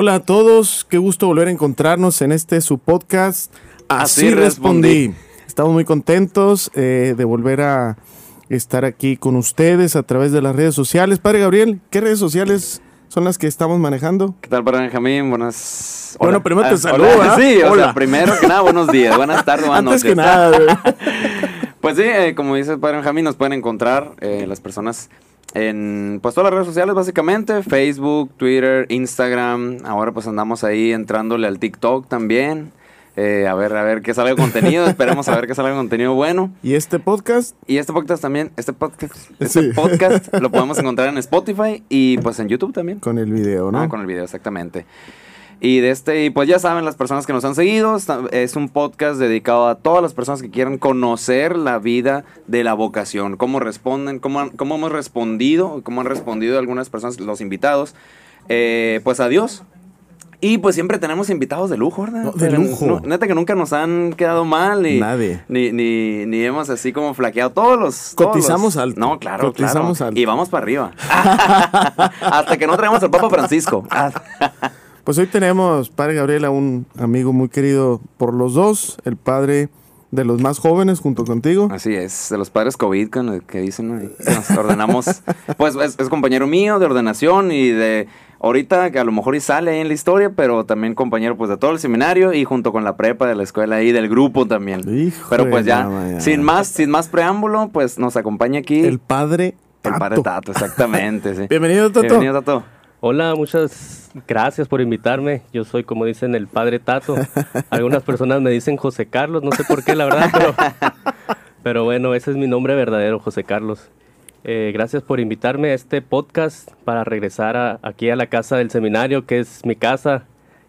Hola a todos, qué gusto volver a encontrarnos en este su podcast. Así, respondí. Estamos muy contentos eh, de volver a estar aquí con ustedes a través de las redes sociales. Padre Gabriel, ¿qué redes sociales son las que estamos manejando? ¿Qué tal, Padre Benjamín? Buenas. Bueno, primero te Ah, saludo. hola. ¿ah? Sí, o Hola. sea, primero que nada, buenos días, buenas tardes, buenas Antes noches. que nada. Pues sí, eh, como dice el Padre Benjamín, nos pueden encontrar eh, las personas en pues todas las redes sociales básicamente, Facebook, Twitter, Instagram, ahora pues andamos ahí entrándole al TikTok también, eh, a ver, a ver qué sale de contenido, esperemos a ver qué sale de contenido bueno. y este podcast, Y este podcast también, este podcast, este Sí. podcast lo podemos encontrar en Spotify y pues en YouTube también. con el video, ¿no? Ah, con el video, exactamente. Y de este, y pues ya saben las personas que nos han seguido, es un podcast dedicado a todas las personas que quieran conocer la vida de la vocación, cómo responden, cómo, han- cómo hemos respondido, cómo han respondido algunas personas, los invitados, eh, pues a Dios. Y pues siempre tenemos invitados de lujo, ¿verdad? No, de lujo. no- neta que nunca nos han quedado mal ni, Nadie. ni, ni, ni hemos así como flaqueado todos los... todos Cotizamos los- alto. No, claro, Cotizamos claro. alto. Y vamos para arriba. Hasta que no traemos al Papa Francisco. Pues hoy tenemos, Padre Gabriel, a un amigo muy querido por los dos, el padre de los más jóvenes junto contigo. Así es, de los padres COVID con el que dicen, nos ordenamos, pues es, es compañero mío de ordenación y de ahorita que a lo mejor y sale ahí en la historia, pero también compañero pues de todo el seminario y junto con la prepa de la escuela y del grupo también. Hijo pero pues ya, mañana. sin más, sin más preámbulo, pues nos acompaña aquí El padre el Tato. padre Tato, exactamente, sí. Bienvenido, Tato. Bienvenido, Tato. Hola, muchas gracias por invitarme. Yo soy, como dicen, el padre Tato. Algunas personas me dicen José Carlos, no sé por qué, la verdad, pero, pero bueno, ese es mi nombre verdadero, José Carlos. Eh, gracias por invitarme a este podcast para regresar a- aquí a la casa del seminario, que es mi casa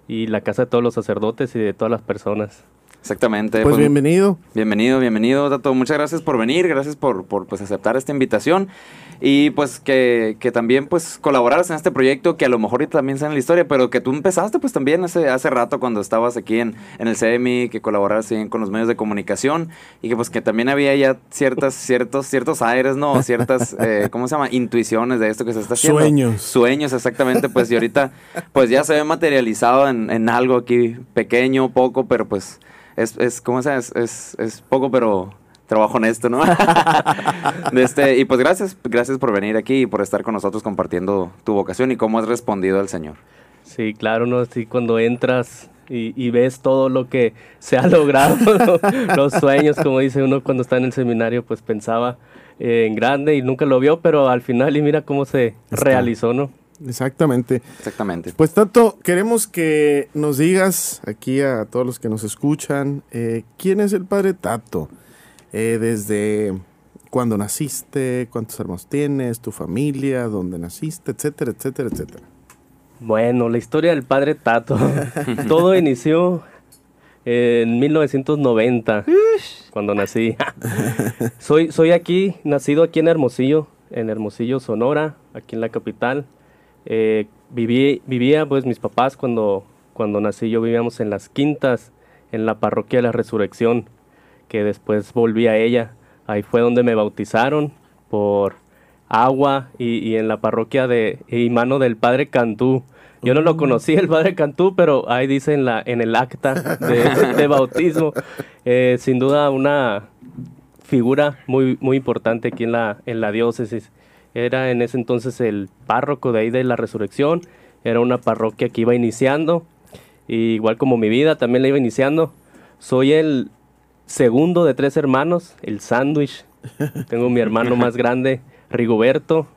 y la casa de todos los sacerdotes y de todas las personas. Exactamente. Pues bienvenido. Bienvenido, bienvenido, Tato. Muchas gracias por venir, gracias por, por pues, aceptar esta invitación y pues que, que también pues colaboraras en este proyecto que a lo mejor también sea en la historia, pero que tú empezaste pues también hace, hace rato cuando estabas aquí en, en el CMI, que colaboraras bien con los medios de comunicación y que pues que también había ya ciertas, ciertos, ciertos aires, ¿no? Ciertas, eh, ¿cómo se llama? Intuiciones de esto que se está haciendo. Sueños. Sueños, exactamente, pues y ahorita pues ya se ve materializado en, en algo aquí pequeño, poco, pero pues es, es ¿cómo se? Es, es, es poco, pero trabajo honesto, ¿no? De este, y pues gracias, gracias por venir aquí y por estar con nosotros compartiendo tu vocación y cómo has respondido al Señor. Sí, claro, ¿no? Sí, cuando entras y, y ves todo lo que se ha logrado, los sueños, como dice uno cuando está en el seminario, pues pensaba eh, en grande y nunca lo vio, pero al final y mira cómo se Está. realizó, ¿no? Exactamente. Exactamente. Pues Tato, queremos que nos digas aquí a todos los que nos escuchan, eh, ¿quién es el padre Tato? Eh, desde cuándo naciste, cuántos hermanos tienes, tu familia, dónde naciste, etcétera, etcétera, etcétera. Bueno, la historia del padre Tato. Todo inició en 1990, cuando nací. soy, soy aquí, nacido aquí en Hermosillo, en Hermosillo, Sonora, aquí en la capital. Eh, viví, vivía, pues, mis papás cuando, cuando nací, yo vivíamos en las quintas, en la parroquia de la Resurrección, que después volví a ella. Ahí fue donde me bautizaron por agua y, y en la parroquia de y mano del padre Cantú. Yo no lo conocí el padre Cantú, pero ahí dice en, la, en el acta de, de bautismo. Eh, sin duda una figura muy, muy importante aquí en la, en la diócesis. Era en ese entonces el párroco de ahí de la resurrección. Era una parroquia que iba iniciando. Y igual como mi vida también la iba iniciando. Soy el segundo de tres hermanos, el sándwich. Tengo mi hermano más grande, Rigoberto.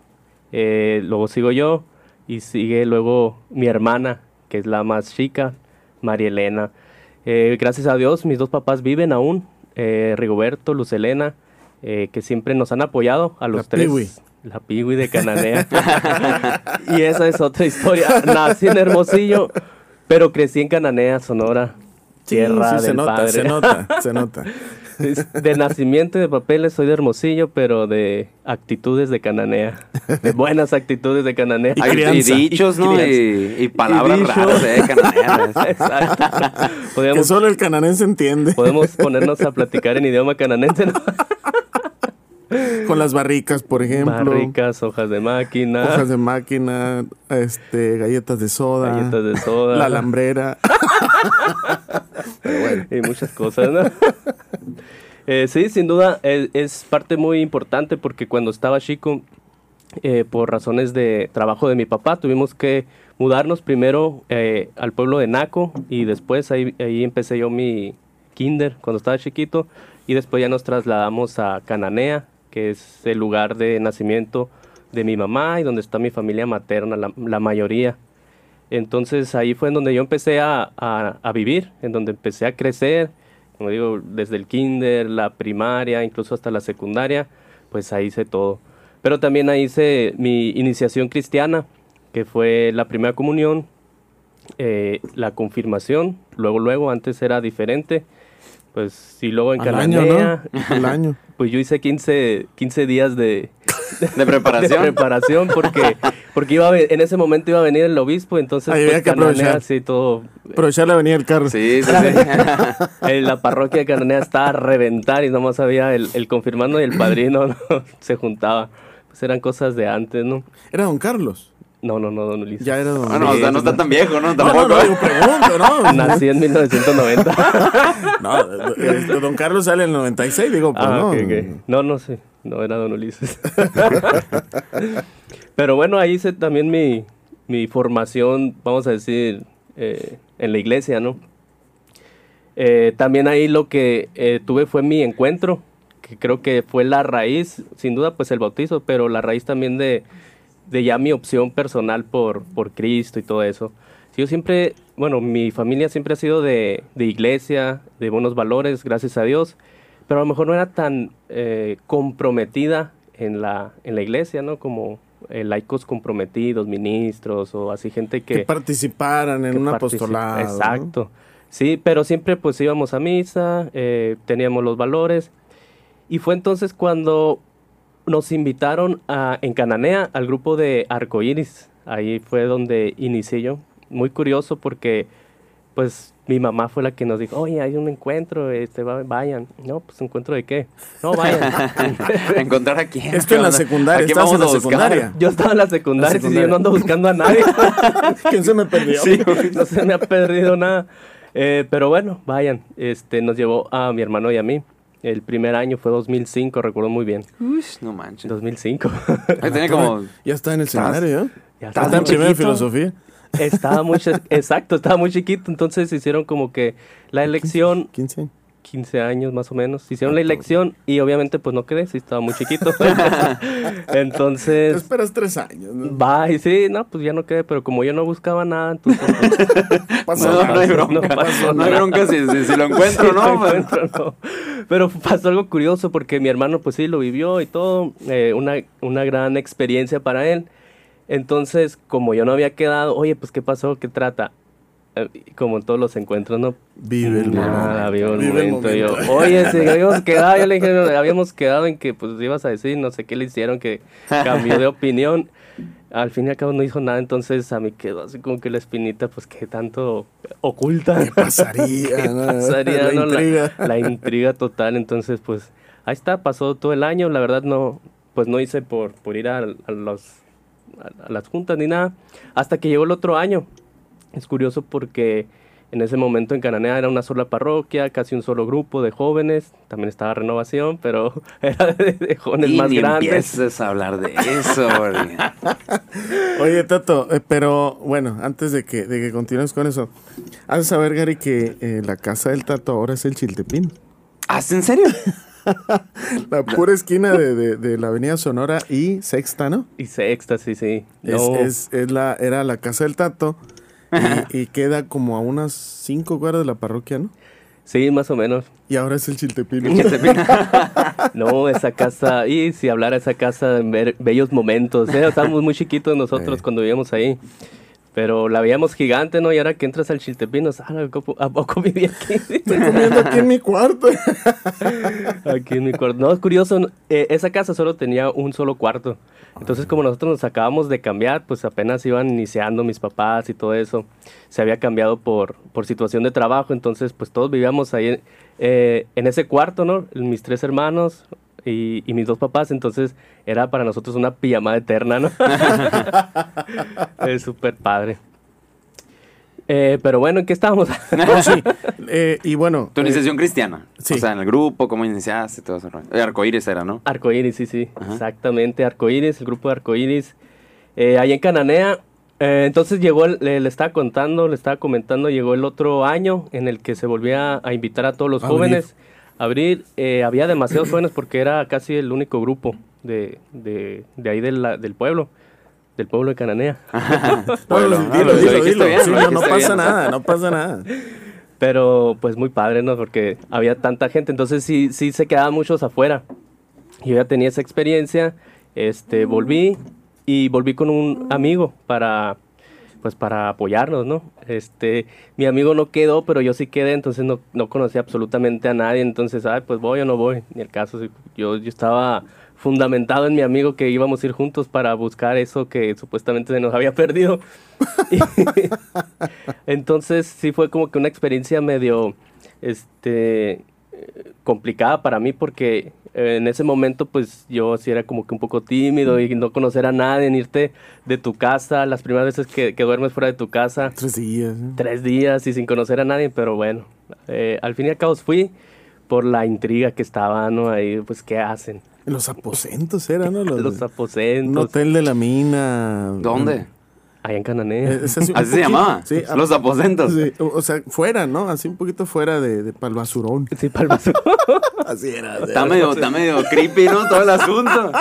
eh, luego sigo yo. Y sigue luego mi hermana, que es la más chica, María Elena. Eh, gracias a Dios, mis dos papás viven aún. eh, Rigoberto, Luz Elena, eh, que siempre nos han apoyado a los La tres. Piwi. La Piwi de Cananea. y esa es otra historia. Nací en Hermosillo, pero crecí en Cananea, Sonora. Sí, Tierra sí, del se nota, padre. se nota, se nota. De nacimiento y de papeles soy de Hermosillo, pero de actitudes de Cananea. De buenas actitudes de Cananea. Y dichos, ¿no? Y, y palabras Y dichos. raras. Cananeas. Exacto. Que solo el cananense entiende. podemos ponernos a platicar en idioma cananense, ¿no? Con las barricas, por ejemplo. Barricas, hojas de máquina. Hojas de máquina, este, galletas de soda. Galletas de soda. La alambrera. Y muchas cosas, ¿no? Eh, sí, sin duda es, parte muy importante porque cuando estaba chico, eh, por razones de trabajo de mi papá, tuvimos que mudarnos primero eh, al pueblo de Naco y después ahí, ahí empecé yo mi kinder cuando estaba chiquito y después ya nos trasladamos a Cananea, que es el lugar de nacimiento de mi mamá y donde está mi familia materna, la, mayoría. Entonces ahí fue en donde yo empecé a, a, vivir, en donde empecé a crecer, como digo, desde el kinder, la primaria, incluso hasta la secundaria, pues ahí hice todo. Pero también ahí hice mi iniciación cristiana, que fue la primera comunión, eh, la confirmación, luego, luego, antes era diferente, pues sí, luego en Cananea. Año, año. Pues yo hice 15, 15 días de, de preparación. preparación porque, porque iba en ese momento iba a venir el obispo, entonces Ahí pues, que Cananea, sí, todo. Aprovechar la venía el carro. Sí, sí, sí. en la parroquia de Cananea estaba a reventar y nomás había el, el confirmando y el padrino ¿no? se juntaba. Pues eran cosas de antes, ¿no? Era don Carlos. No, no, no, don Ulises. Ya era don Ah, no, o sea, no está tan viejo, ¿no? Tampoco. No, no, no, pregunto, ¿no? Nací en 1990. no, este, don Carlos sale en el 96, digo, pues ah, no. Okay, okay. No, no sé. No era don Ulises. Pero bueno, ahí hice también mi, mi formación, vamos a decir, eh, en la iglesia, ¿no? Eh, también ahí lo que eh, tuve fue mi encuentro, que creo que fue la raíz, sin duda, pues el bautizo, pero la raíz también de de ya mi opción personal por, por Cristo y todo eso. Yo siempre, bueno, mi familia siempre ha sido de, de iglesia, de buenos valores, gracias a Dios, pero a lo mejor no era tan eh, comprometida en la, en la iglesia, ¿no? Como eh, laicos comprometidos, ministros o así gente que... Que participaran en un apostolado. Exacto. Sí, pero siempre pues íbamos a misa, eh, teníamos los valores. Y fue entonces cuando nos invitaron a, en Cananea al grupo de Arcoiris. Ahí fue donde inicié yo. Muy curioso porque, pues, mi mamá fue la que nos dijo, oye, hay un encuentro, este, vayan. No, pues, ¿encuentro de qué? No, vayan. ¿Encontrar a quién? Esto en la secundaria, ¿Estás en la secundaria? Yo estaba en la secundaria, y yo no ando buscando a nadie. ¿Quién se me perdió? Sí, no se me ha perdido nada. Eh, pero bueno, vayan. Este, nos llevó a mi hermano y a mí. El primer año fue 2005, recuerdo muy bien. Uy, no manches. 2005. tenía como... Ya está en el seminario, ¿eh? Ya está en primera filosofía. Estaba muy... Exacto, estaba muy chiquito. Entonces hicieron como que la elección... 15 15 años más o menos. Hicieron la elección y obviamente pues no quedé, sí estaba muy chiquito. entonces... Te esperas tres años. ¿no? Va, y sí, no, pues ya no quedé, pero como yo no buscaba nada, entonces... Pues, no, no, hay bronca, no, pasó no hay bronca si, si, lo encuentro, ¿no? Lo encuentro, no. Pero pasó algo curioso porque mi hermano pues sí lo vivió y todo, eh, una, una gran experiencia para él. Entonces, como yo no había quedado, oye, pues ¿qué pasó? ¿Qué trata? Eh, como en todos los encuentros, ¿no? Vive el Nada, vive el vive momento. El momento. Yo, Oye, si habíamos quedado, yo le dije, habíamos quedado en que pues ibas a decir, no sé qué le hicieron, que cambió de opinión. Al fin y al cabo no dijo nada, entonces a mí quedó así como que la espinita, pues que tanto oculta. ¿Qué pasaría? ¿Qué pasaría? La, no? intriga. La, la, intriga total, entonces pues ahí está, pasó todo el año, la verdad no, pues no hice por, por ir a, a los, a, a las juntas ni nada, hasta que llegó el otro año, es curioso porque en ese momento en Cananea era una sola parroquia, casi un solo grupo de jóvenes, también estaba renovación, pero era de, de jóvenes y más ni grandes. empieces a hablar de eso. Oye, Tato, eh, pero bueno, antes de que, de que continúes con eso, has de saber, Gary, que eh, la casa del Tato ahora es el Chiltepín. ¿Ah, en serio? la pura esquina de, de, de, la avenida Sonora y Sexta, ¿no? Y Sexta, sí, sí. Es, No. es, es la, era la casa del Tato y, y queda como a unas cinco cuadras de la parroquia, ¿no? Sí, más o menos. Y ahora es el Chiltepín. No, esa casa, y si hablara esa casa en ver- bellos momentos, ¿eh? estábamos muy chiquitos nosotros Eh. cuando vivíamos ahí. Pero la veíamos gigante, ¿no? Y ahora que entras al Chiltepín, nos, ah, ¿a poco- ¿a poco viví aquí? Estoy comiendo aquí en mi cuarto. Aquí en mi cuarto. No, es curioso, eh, esa casa solo tenía un solo cuarto. Entonces, como nosotros nos acabamos de cambiar, pues apenas iban iniciando mis papás y todo eso. Se había cambiado por, por situación de trabajo, entonces, pues todos vivíamos ahí eh, en ese cuarto, ¿no? Mis tres hermanos, y, y mis dos papás, entonces era para nosotros una pijamada eterna, ¿no? es súper padre. Eh, pero bueno, ¿en qué estábamos? No, sí. Eh, y bueno. Tu eh, iniciación cristiana. sí. O sea, en el grupo, cómo iniciaste, todo eso. Eh, Arcoíris era, ¿no? Arcoíris, sí, sí, Ajá. exactamente, Arcoíris, el grupo de Arcoíris. Eh, ahí en Cananea, eh, entonces llegó, el- le, le estaba contando, le estaba comentando, llegó el otro año en el que se volvía a invitar a todos los jóvenes a abrir. eh, había demasiados jóvenes porque era casi el único grupo de, de, de ahí de la- del pueblo, del pueblo de Cananea. no, dilo, ah, dilo, dilo, bien, Sí, no, no pasa bien. nada, no pasa nada. Pero pues muy padre, ¿no? Porque había tanta gente, entonces sí, sí se quedaban muchos afuera. Yo ya tenía esa experiencia, este, volví y volví con un amigo para, pues para apoyarnos, ¿no? Este, mi amigo no quedó, pero yo sí quedé, entonces no, no conocía absolutamente a nadie, entonces, ay, pues voy o no voy, ni el caso, yo, yo estaba fundamentado en mi amigo que íbamos a ir juntos para buscar eso que supuestamente se nos había perdido. Entonces sí fue como que una experiencia medio este complicada para mí porque eh, en ese momento pues yo sí era como que un poco tímido y no conocer a nadie, en irte de tu casa, las primeras veces que, que duermes fuera de tu casa, Tres días. ¿eh? tres días y sin conocer a nadie, pero bueno, eh, al fin y al cabo fui por la intriga que estaba, ¿no? Ahí, pues, ¿qué hacen? En los aposentos era, ¿no? Los- Los un aposentos, hotel de la mina. ¿Dónde? Allá en Cananea. Eh, es así se llamaba. Sí, a- Los aposentos. sí, o o sea, fuera, ¿no? Así un poquito fuera de, de pa'l basurón. Sí, Palmas. Así era. Está medio, está medio creepy, ¿no? Todo el asunto.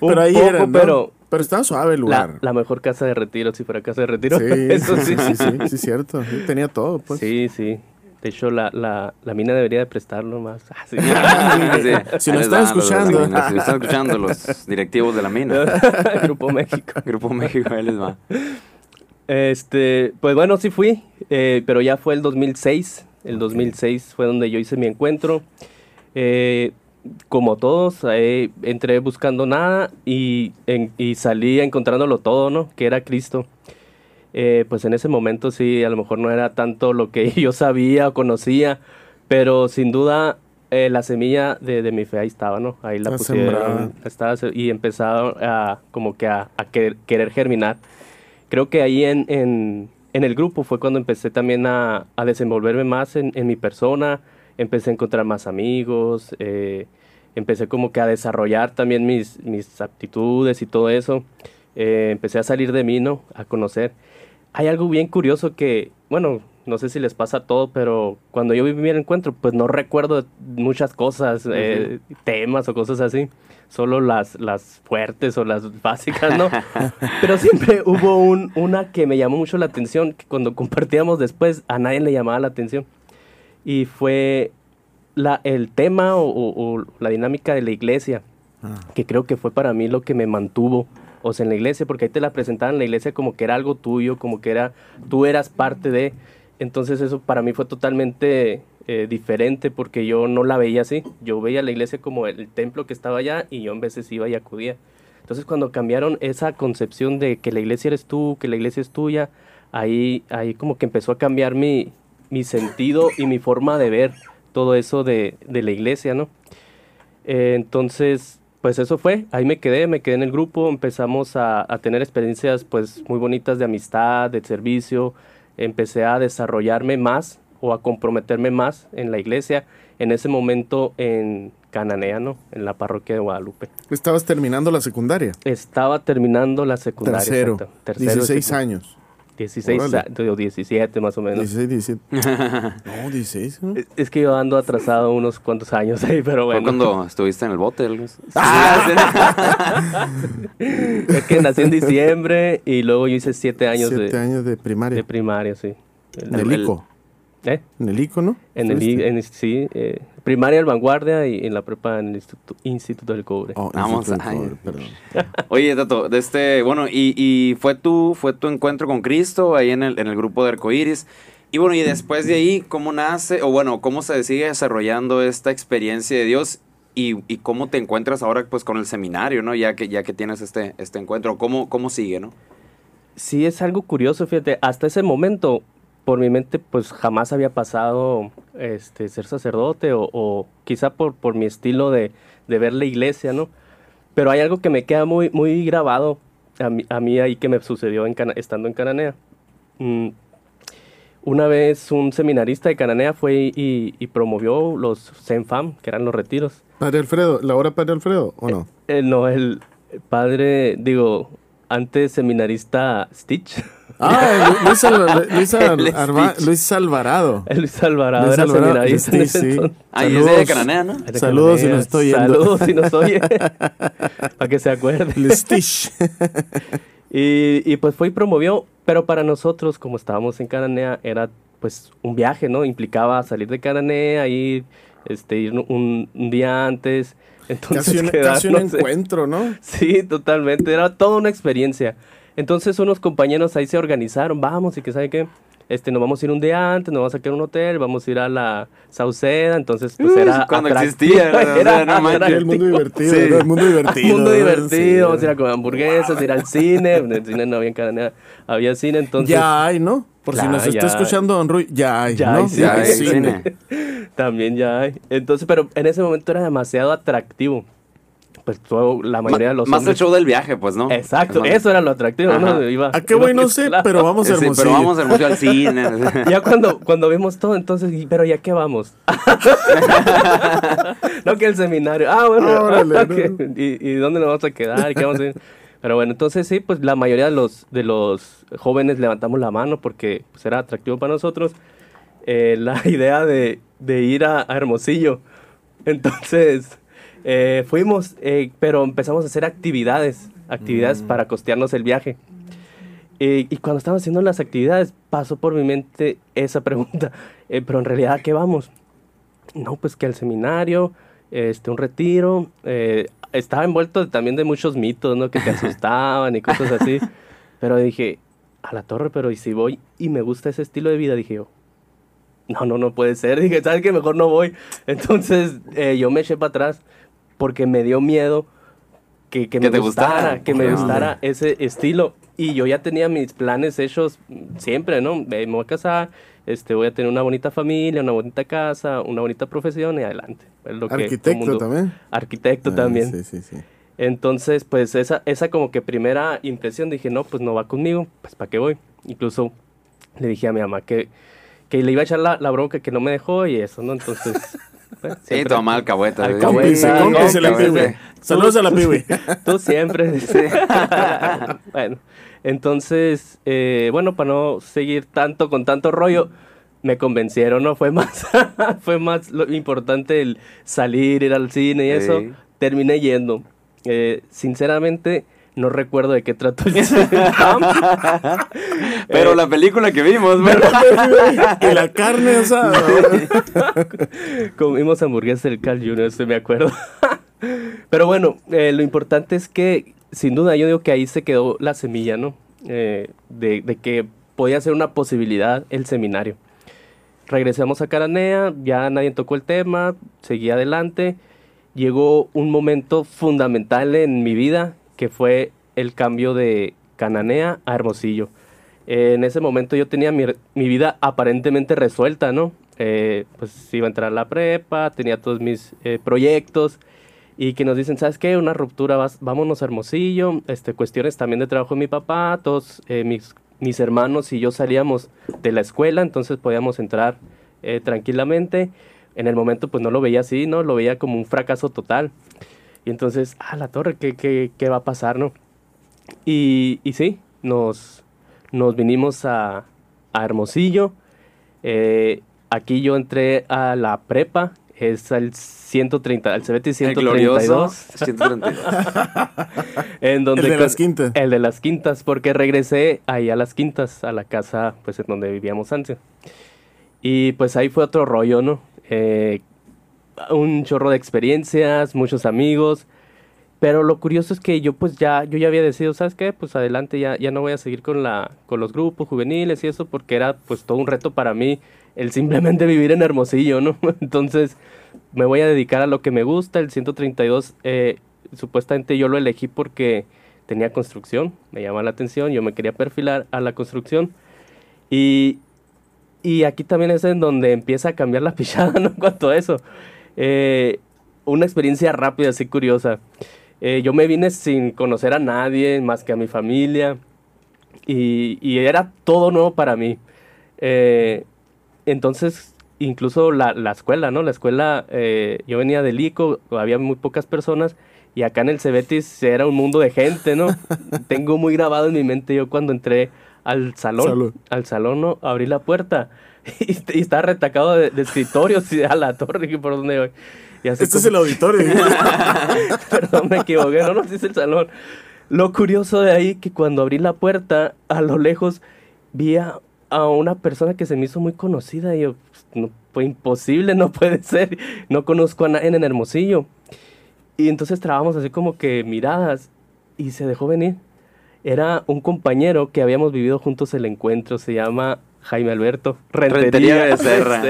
Pero ahí poco, era, ¿no? pero Pero estaba suave el lugar. la mejor casa de retiro, si fuera casa de retiro. Sí, Eso sí. sí, sí, sí, sí, cierto. Tenía todo, pues. Sí, sí. De hecho, la, la, la mina debería de prestarlo más. Ah, sí. Sí. Si nos están los escuchando. mina, Si nos están escuchando los directivos de la mina. Grupo México. Grupo México, ahí les va. Este, pues bueno, sí fui, eh, pero ya fue el 2006. El 2006 fue donde yo hice mi encuentro. Eh, como todos, eh, entré buscando nada y, en- y salí encontrándolo todo, ¿no? Que era Cristo. Eh, pues en ese momento sí, a lo mejor no era tanto lo que yo sabía o conocía, pero sin duda eh, la semilla de, de mi fe ahí estaba, ¿no? Ahí la pusieron, sembrada. estaba y empezaron a como que a, a querer, querer germinar. Creo que ahí en, en, en el grupo fue cuando empecé también a, a desenvolverme más en, en mi persona, empecé a encontrar más amigos, eh, empecé como que a desarrollar también mis, mis aptitudes y todo eso. Eh, empecé a salir de mí, ¿no? A conocer. Hay algo bien curioso que, bueno, no sé si les pasa a todo, pero cuando yo viví el encuentro, pues no recuerdo muchas cosas, eh, temas o cosas así. Solo las, las fuertes o las básicas, ¿no? Pero siempre hubo un, una que me llamó mucho la atención, que cuando compartíamos después a nadie le llamaba la atención. Y fue la, el tema o, o- o la dinámica de la iglesia, Ah. que creo que fue para mí lo que me mantuvo, o sea, en la iglesia, porque ahí te la presentaban en la iglesia como que era algo tuyo, como que era, tú eras parte de, entonces eso para mí fue totalmente eh, diferente, porque yo no la veía así, yo veía la iglesia como el templo que estaba allá, y yo en veces iba y acudía. Entonces cuando cambiaron esa concepción de que la iglesia eres tú, que la iglesia es tuya, ahí, ahí como que empezó a cambiar mi, mi sentido y mi forma de ver todo eso de, de la iglesia, ¿no? Eh, entonces, pues eso fue, ahí me quedé, me quedé en el grupo, empezamos a, a tener experiencias pues muy bonitas de amistad, de servicio, empecé a desarrollarme más o a comprometerme más en la iglesia, en ese momento en Cananea, ¿no? En la parroquia de Guadalupe. Estabas terminando la secundaria. Estaba terminando la secundaria. Tercero. Tercero de 16 secu- años. 16 Órale. a- o 17 más o menos. 16, 17. No, 16. ¿no? Es- Es que yo ando atrasado unos cuantos años ahí, pero Fue bueno. cuando estuviste en el bote. algo así. Es que nací en diciembre y luego yo hice 7 años, 7 de, años de primaria. de primaria, sí. el el- ICO. ¿Eh? En el ICO, ¿no? En el, en el- sí, eh, primaria en Vanguardia y en la prepa en el Instituto, Instituto del Cobre. Oh, Vamos, del. Cobre, perdón. Oye, Tato, de este, bueno, y, y fue tu, fue tu encuentro con Cristo ahí en el, en el grupo de Arcoiris. Y bueno, y después de ahí, ¿cómo nace, o bueno, cómo se sigue desarrollando esta experiencia de Dios? Y, y cómo te encuentras ahora pues con el seminario, ¿no? Ya que, ya que tienes este, este encuentro, ¿cómo, cómo sigue, no? Sí, es algo curioso, fíjate, hasta ese momento por mi mente pues jamás había pasado este ser sacerdote o, o quizá por, por mi estilo de, de ver la iglesia, ¿no? Pero hay algo que me queda muy, muy grabado a mí, a mí ahí que me sucedió en estando en Cananea. Mm, una vez un seminarista de Cananea fue y, promovió los Senfam, que eran los retiros. Padre Alfredo, ¿la hora Padre Alfredo o no? Eh, eh, no, el padre, digo, antes seminarista Stitch. Ah, Luis, Luis, Alvarado. Luis Alvarado era seminarista. Sí, sí. Ahí es de Cananea, ¿no? Saludos si nos estoy oyendo. Saludos si nos oye. para que se acuerde. El Stitch. y, y pues fue y promovió pero para nosotros, como estábamos en Cananea, era pues un viaje, ¿no? Implicaba salir de Cananea, ir, este, ir un, día antes. Entonces, casi un, encuentro, ¿no? Sí, totalmente. Era toda una experiencia. Entonces unos compañeros ahí se organizaron, vamos, y que sabe qué, este, nos vamos a ir un día antes, nos vamos a quedar un hotel, vamos a ir a la Sauceda, entonces pues era cuando existía, era, el mundo divertido, el mundo divertido. El mundo divertido, vamos a ir a comer hamburguesas, ir al cine, en el cine no había en había cine, entonces... Ya hay, ¿no? Por si nos está escuchando Don Rui, ya hay, ya ¿no? Hay, ya hay cine. También ya hay. Entonces, pero en ese momento era demasiado atractivo pues todo, la mayoría de los Más el show del viaje, pues, ¿no? Exacto, eso era lo atractivo, ¿no? Iba, ¿A qué voy? No sé, pero vamos a Hermosillo. Sí, pero vamos a Hermosillo al cine. ya cuando, cuando vimos todo, entonces, ¿pero ya qué vamos? no que el seminario. Ah, bueno. ¿Y, ¿Y, dónde nos vamos a quedar? ¿Y qué vamos a hacer? Pero bueno, entonces sí, pues la mayoría de los, de los jóvenes levantamos la mano porque pues, era atractivo para nosotros eh, la idea de, de ir a Hermosillo. Entonces eh, fuimos, eh, pero empezamos a hacer actividades, actividades mm. para costearnos el viaje. y cuando estaba haciendo las actividades, pasó por mi mente esa pregunta, eh, pero en realidad, ¿a qué vamos? No, pues que al seminario, este, un retiro, estaba envuelto también de muchos mitos, ¿no? Que te asustaban y cosas así. Pero dije, a la torre, pero ¿y si voy y me gusta ese estilo de vida? Dije yo, no, no, no puede ser. Dije, ¿sabes qué? Mejor no voy. Entonces yo me eché para atrás porque me dio miedo que, me gustara, que me gustara ese estilo. Y yo ya tenía mis planes hechos siempre, ¿no? Me voy a casar, este, voy a tener una bonita familia, una bonita casa, una bonita profesión y adelante. Arquitecto también. Arquitecto ah, también. Sí, sí, sí. Entonces, pues esa, esa como que primera impresión dije, no, pues no va conmigo, pues ¿para qué voy? Incluso le dije a mi mamá que, que le iba a echar la, la bronca que no me dejó y eso, ¿no? Entonces... Sí, toma alcahueta. Alcahueta. Cómplice, la piwi. Saludos a la piwi. Tú siempre. bueno, entonces, eh, bueno, para no seguir tanto con tanto rollo, me convencieron, ¿no? Fue más, fue más lo importante el salir, ir al cine y eso. Terminé yendo. Eh, sinceramente, no recuerdo de qué trató el Pero la película que vimos, y la carne asada. Comimos hamburguesas del Carl Jr., se me acuerdo. Pero bueno, eh, lo importante es que, sin duda, yo digo que ahí se quedó la semilla, ¿no? Eh, de, de, que podía ser una posibilidad el seminario. Regresamos a Caranea, ya nadie tocó el tema, seguí adelante. Llegó un momento fundamental en mi vida que fue el cambio de Cananea a Hermosillo. en ese momento yo tenía mi, vida aparentemente resuelta, ¿no? Eh, pues iba a entrar a la prepa, tenía todos mis eh, proyectos y que nos dicen, ¿sabes qué? Una ruptura, vas, vámonos a Hermosillo, este, cuestiones también de trabajo de mi papá, todos eh, mis, mis hermanos y yo salíamos de la escuela, entonces podíamos entrar tranquilamente. En el momento pues no lo veía así, ¿no? Lo veía como un fracaso total. Y entonces, ah, la torre, ¿qué, qué, qué va a pasar, no? Y, y sí, nos, nos vinimos a, a Hermosillo. Eh, aquí yo entré a la prepa, es al 130, al CBT 132. 132. en donde el de las quintas. El de las quintas, porque regresé ahí a las quintas, a la casa pues en donde vivíamos antes. Y pues ahí fue otro rollo, ¿no? Eh, un chorro de experiencias, muchos amigos. Pero lo curioso es que yo pues ya, yo ya había decidido, ¿sabes qué? Pues adelante, ya, ya no voy a seguir con, la, con los grupos juveniles y eso, porque era pues todo un reto para mí el simplemente vivir en Hermosillo, ¿no? Entonces me voy a dedicar a lo que me gusta. El 132 eh, supuestamente yo lo elegí porque tenía construcción, me llama la atención, yo me quería perfilar a la construcción. Y, y aquí también es en donde empieza a cambiar la pichada, ¿no? En cuanto a eso. Eh, una experiencia rápida, así curiosa. Eh, yo me vine sin conocer a nadie más que a mi familia y, y era todo nuevo para mí. Eh, entonces, incluso la, la, escuela, ¿no? La escuela, eh, yo venía de Lico, había muy pocas personas y acá en el Cebetis era un mundo de gente, ¿no? Tengo muy grabado en mi mente yo cuando entré al salón, Salud. al salón, ¿no? Abrí la puerta y, y estaba retacado de, de escritorios y a la torre, ¿por dónde voy? Y así este como... es el auditorio. Perdón, me equivoqué, no, no, es el salón. Lo curioso de ahí que cuando abrí la puerta, a lo lejos vi a, a una persona que se me hizo muy conocida y yo, pues, no, fue imposible, no puede ser, no conozco a nadie en Hermosillo. Y entonces trabamos así como que miradas y se dejó venir. Era un compañero que habíamos vivido juntos el encuentro, se llama Jaime Alberto. Rentería, Rentería de Serra.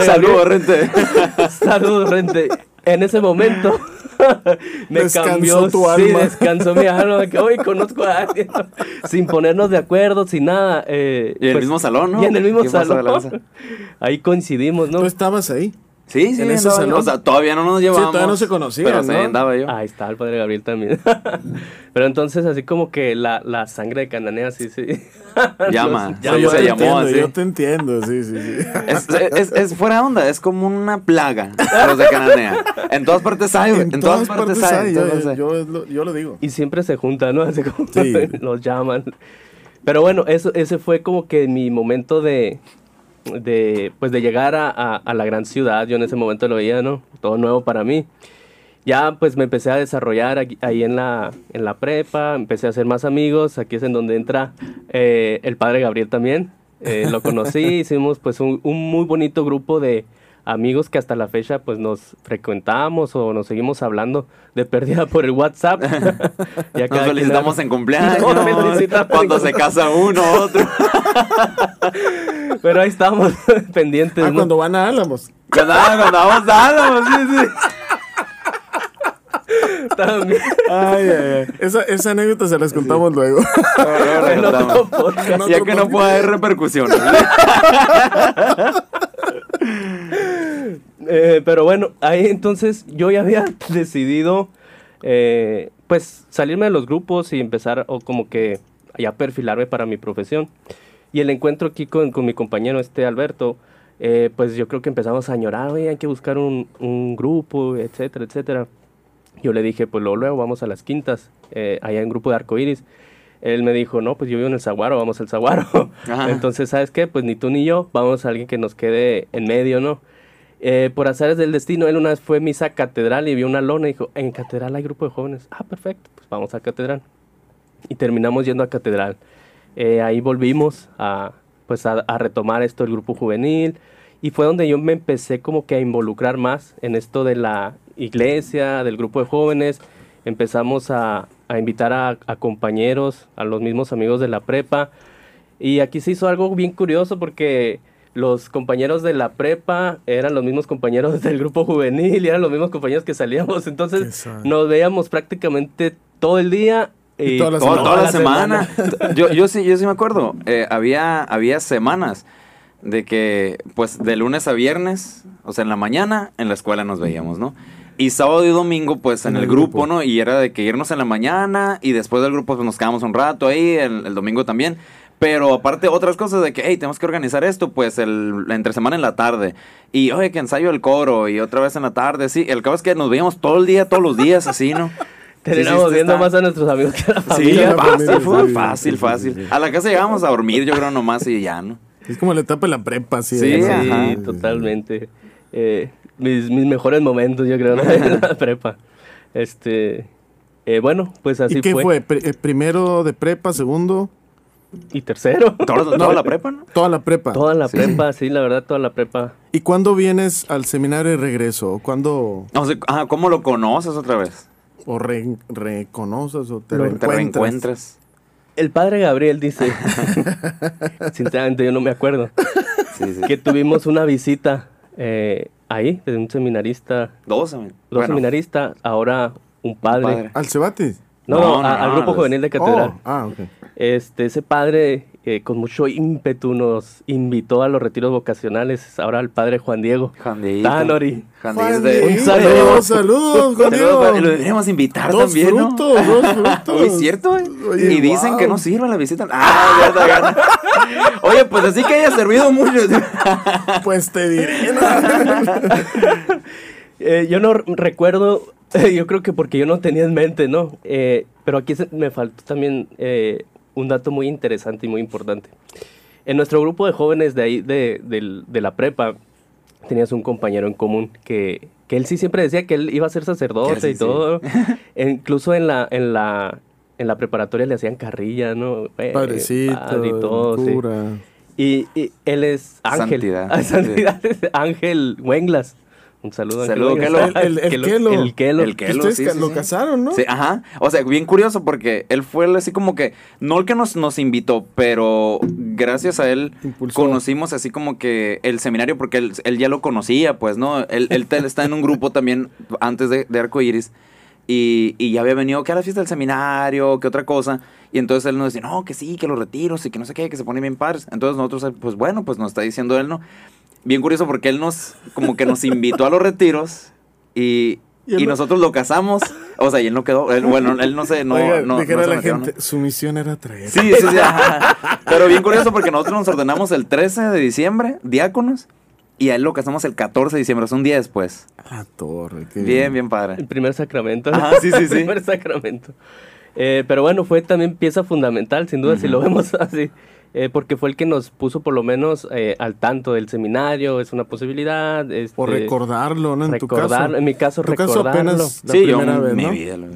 Saludos, Rente. Saludos, Rente. En ese momento me descansó cambió, tu alma. Sí, descansó mi alma. Que hoy conozco a alguien. sin ponernos de acuerdo, sin nada. Eh, y en pues, el mismo salón, ¿no? Y en el mismo salón. Ahí coincidimos, ¿no? ¿Tú estabas ahí? Sí, sí, en ese salón. O sea, todavía no nos llevábamos. Sí, todavía no se conocían, Pero ¿no? ahí andaba yo. Ahí está el padre Gabriel también. pero entonces, así como que la, la sangre de Cananea, sí, sí. Llama. Llama. Yo, se te llamó entiendo, así. yo te entiendo, sí, sí, sí. Es, es, es, fuera de onda, es como una plaga los de Cananea. En todas partes hay, en, en todas, todas, partes, partes hay. hay. Yo, yo, yo, yo, lo digo. Y siempre se juntan, ¿no? Así como sí. los llaman. Pero bueno, eso, ese fue como que mi momento de, de, pues de llegar a, a, a, la gran ciudad. Yo en ese momento lo veía, ¿no? Todo nuevo para mí. Ya pues me empecé a desarrollar aquí, ahí en la, en la prepa, empecé a hacer más amigos. Aquí es en donde entra eh, el padre Gabriel también. Eh, lo conocí, hicimos pues un, un, muy bonito grupo de amigos que hasta la fecha pues nos frecuentamos o nos seguimos hablando de pérdida por el WhatsApp. ya nos felicitamos en cumpleaños, cuando se casa uno, otro. Pero ahí estamos pendientes. Ah, ¿no? cuando van a Álamos. Cuando, cuando vamos a Álamos, sí, sí. También. Ay, ay, ay. Esa, esa anécdota se las contamos sí. luego. No, no, ya que no puede haber repercusiones. Eh, pero bueno, ahí entonces yo ya había decidido eh, pues salirme de los grupos y empezar o como que ya perfilarme para mi profesión. Y el encuentro aquí con, con mi compañero este Alberto, eh, pues yo creo que empezamos a añorar, oye, hay que buscar un, un, grupo, etcétera, etcétera. Yo le dije, pues luego, luego vamos a las quintas, allá en grupo de arcoíris. Él me dijo, no, pues yo vivo en el Zaguaro, vamos al Zaguaro. Entonces, ¿sabes qué? Pues ni tú ni yo, vamos a alguien que nos quede en medio, ¿no? Eh, por azares del destino, él una vez fue a misa catedral y vio una lona y dijo, en catedral hay grupo de jóvenes. Ah, perfecto, pues vamos a catedral. Y terminamos yendo a catedral. Eh, ahí volvimos a, pues a, a, retomar esto del grupo juvenil y fue donde yo me empecé como que a involucrar más en esto de la iglesia, del grupo de jóvenes. Empezamos a, a invitar a, a, compañeros, a los mismos amigos de la prepa. Y aquí se hizo algo bien curioso porque los compañeros de la prepa eran los mismos compañeros del grupo juvenil y eran los mismos compañeros que salíamos. Entonces nos veíamos prácticamente todo el día y, y toda la toda, semana. Toda la semana. yo, yo, sí, yo sí me acuerdo. Eh, había, había semanas de que, pues, de lunes a viernes, o sea, en la mañana, en la escuela nos veíamos, ¿no? Y sábado y domingo, pues, en, en el, el grupo, grupo, ¿no? Y era de que irnos en la mañana y después del grupo, pues, nos quedamos un rato ahí, el, el domingo también. Pero aparte, otras cosas de que, hey, tenemos que organizar esto, pues, el, entre semana en la tarde. Y, oye, que ensayo el coro y otra vez en la tarde, sí. El caso es que nos veíamos todo el día, todos los días, así, ¿no? Terminamos sí, viendo está... más a nuestros amigos que a la familia. Sí, fácil, fue fácil, fácil. A la casa llegábamos a dormir, yo creo, nomás y ya, ¿no? Es como la etapa de la prepa, sí. Sí, sí totalmente. Eh, mis, mis mejores momentos, yo creo, ¿no? en la prepa. Este, eh, bueno, pues así ¿Y qué fue. fue? ¿Pr ¿Primero de prepa, segundo? Y tercero. ¿Toda, la prepa, no? Toda la prepa. Toda la sí. prepa, sí, la verdad, toda la prepa. ¿Y cuándo vienes al seminario de regreso? ¿Cuándo? O sea, ah, ¿Cómo lo conoces otra vez? ¿O re reconoces o te, lo, reencuentras? te reencuentras? El padre Gabriel dice, sinceramente yo no me acuerdo, sí, sí. que tuvimos una visita eh, ahí de un seminarista. Dos, dos bueno. seminaristas, ahora un padre. un padre. ¿Al Cebatis? No, no, no, no al grupo juvenil de catedral. Oh, ah, ok. Este, ese padre eh, con mucho ímpetu nos invitó a los retiros vocacionales. Ahora el padre Juan Diego. Juan Diego. Tanori. Juan Juan Diego. Diego, Un saludo. saludos, Juan Saludos, Diego. Lo deberíamos invitar Dos también, frutos, ¿no? dos frutos. Oye, ¿Es cierto? eh? Oye, y dicen wow. que no sirve la visita. Ah, ya está gana. Oye, pues así que haya servido mucho. Pues te diré. Eh, yo no recuerdo, yo creo que porque yo no tenía en mente, ¿no? Eh, pero aquí se- me faltó también eh, un dato muy interesante y muy importante. En nuestro grupo de jóvenes de ahí, de, del- de la prepa, tenías un compañero en común que, que él sí siempre decía que él iba a ser sacerdote Sí, y sí. todo. E incluso en la, en, la, en la preparatoria le hacían carrilla, ¿no? Eh, Padrecito, padre y todo, sí. cura. Y, y él es Ángel. Santidad. Ah, Santidad es Ángel Wenglas. Un saludo, Saludo, Wenglas. El, el, el Kelo. El Kelo. El Que Kelo, ustedes sí, ca- sí, lo sí. casaron, ¿no? Sí, ajá. O sea, bien curioso porque él fue así como que, no el que nos, nos invitó, pero gracias a él Impulsó. conocimos así como que el seminario porque él, él ya lo conocía, pues, ¿no? Él, él está en un grupo también antes de, de Arco Iris y, y ya había venido que a la fiesta del seminario, que otra cosa. Y entonces él nos decía, no, que sí, que los retiros y que no sé qué, que se ponen bien padres. Entonces nosotros, pues bueno, pues nos está diciendo él, ¿no? Bien curioso porque él nos, como que nos invitó a los retiros y, Y él y no- nosotros lo casamos. O sea, y él no quedó, él- bueno, él no se, no, Oiga, no, dijera no se la metió, ¿no? gente, su misión era traer. Sí, sí, sí. ajá. Pero bien curioso porque nosotros nos ordenamos el 13 de diciembre, diáconos, y a él lo casamos el 14 de diciembre, es un día después. La torre. qué Bien, bien padre. El primer sacramento. Ajá, sí, sí, El sí. primer sacramento. Eh, pero bueno, fue también pieza fundamental, sin duda, si lo vemos así. Eh, porque fue el que nos puso por lo menos eh, al tanto del seminario, es una posibilidad. Este, Por recordarlo, ¿no? En tu caso. en mi caso, tu caso recordarlo. apenas la sí, yo primera vez, mi ¿no? vida lo-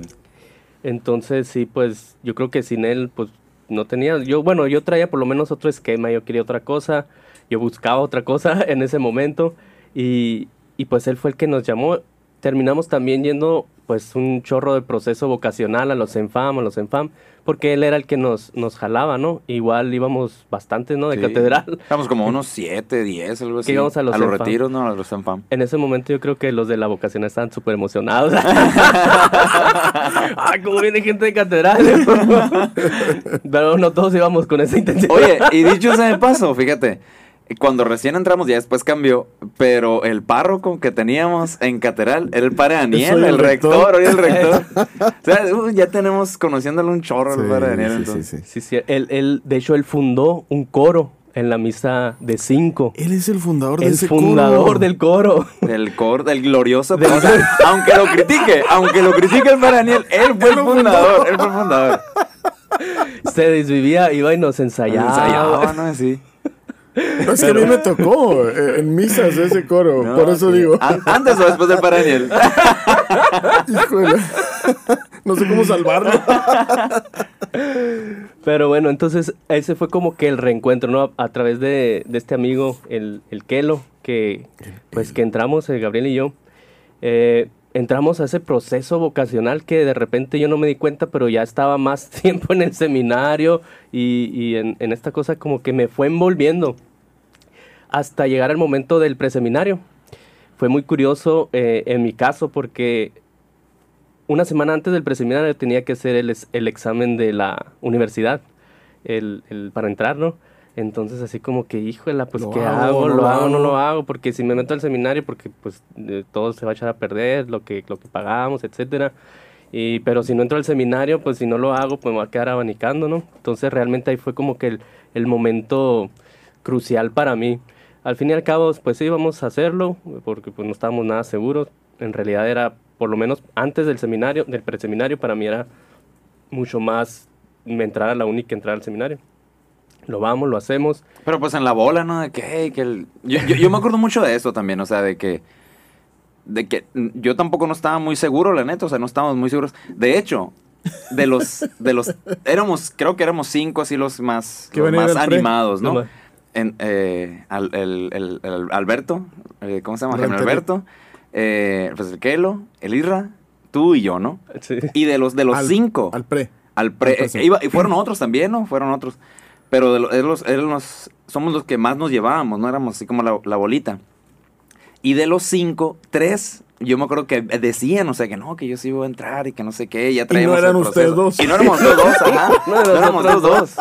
Entonces, sí, pues yo creo que sin él, pues no tenía. Yo, bueno, yo traía por lo menos otro esquema, yo quería otra cosa, yo buscaba otra cosa en ese momento. Y, y pues él fue el que nos llamó. Terminamos también yendo, pues, un chorro de proceso vocacional a los ENFAM, a los ENFAM, porque él era el que nos, nos jalaba, ¿no? Igual íbamos bastante, ¿no? De sí. catedral. Estamos como unos 7, 10, algo así. íbamos a los retiros, no, a los Zenfam. En ese momento yo creo que los de la vocación estaban súper emocionados. ¡Ay, cómo viene gente de catedral! Pero no todos íbamos con esa intención. Oye, y dicho sea de paso, fíjate, cuando recién entramos, ya después cambió, pero el párroco que teníamos en catedral era el padre Daniel, el el, rector, hoy el rector. o sea, uh, ya tenemos conociéndole un chorro al padre Daniel. sí, sí, entonces. sí. Sí, sí, él, él, de hecho, él fundó un coro en la misa de cinco. Él es el fundador de El ese fundador coro. del coro. Del cor, del glorioso. Del- o sea, aunque lo critique, aunque lo critique el padre Daniel, él fue el fundador, él fue el fundador. Se desvivía, iba y nos ensayaba. Ensayaba, ¿no? Sí. Es que a mí me tocó eh, en misas ese coro, No, por eso sí. digo. An- Antes o después del. Híjole. No sé cómo salvarlo. Pero bueno, entonces ese fue como que el reencuentro, ¿no? A, a través de, de este amigo, el, el Kelo, que pues que entramos, eh, Gabriel y yo, eh, entramos a ese proceso vocacional que de repente yo no me di cuenta, pero ya estaba más tiempo en el seminario y, y en, en esta cosa como que me fue envolviendo hasta llegar al momento del preseminario. Fue muy curioso eh, en mi caso porque una semana antes del preseminario tenía que hacer el, el examen de la universidad el, el- para entrar, ¿no? Entonces así como que, híjole, pues ¿Lo ¿qué hago, hago? ¿Lo lo hago no hago? lo hago? Porque si me meto al seminario, porque pues eh, todo se va a echar a perder, lo que, lo que pagamos, etcétera. Y, pero si no entro al seminario, pues si no lo hago, pues me va a quedar abanicando, ¿no? Entonces realmente ahí fue como que el, el momento crucial para mí. Al fin y al cabo, pues sí, íbamos a hacerlo, porque pues no estábamos nada seguros. En realidad era, por lo menos antes del seminario, del preseminario, para mí era mucho más entrar a la uni que entrar al seminario. Lo vamos, lo hacemos. Pero pues en la bola, ¿no? De que, hey, que el... yo, yo, yo me acuerdo mucho de eso también, o sea, de que... De que yo tampoco no estaba muy seguro, la neta, o sea, no estábamos muy seguros. De hecho, de los... de los Éramos, creo que éramos cinco así los más, los más animados, ¿no? En, eh, al- el, el- el Alberto, eh, ¿cómo se llama? Alberto, eh, pues el Kelo, el Irra, tú y yo, ¿no? Sí. Y de los, de los Al- cinco... Al pre. Al pre, Al eh, iba- y fueron otros también, ¿no? Fueron otros. Pero de lo- de los, eran los- somos los que más nos llevábamos, ¿no? Éramos así como la, la bolita. Y de los cinco, tres, yo me acuerdo que decían, o sea, que no, que yo sí iba a entrar y que no sé qué, ya traíamos eran el ustedes proceso. dos. Y no éramos los dos, ajá. No, No, éramos los dos.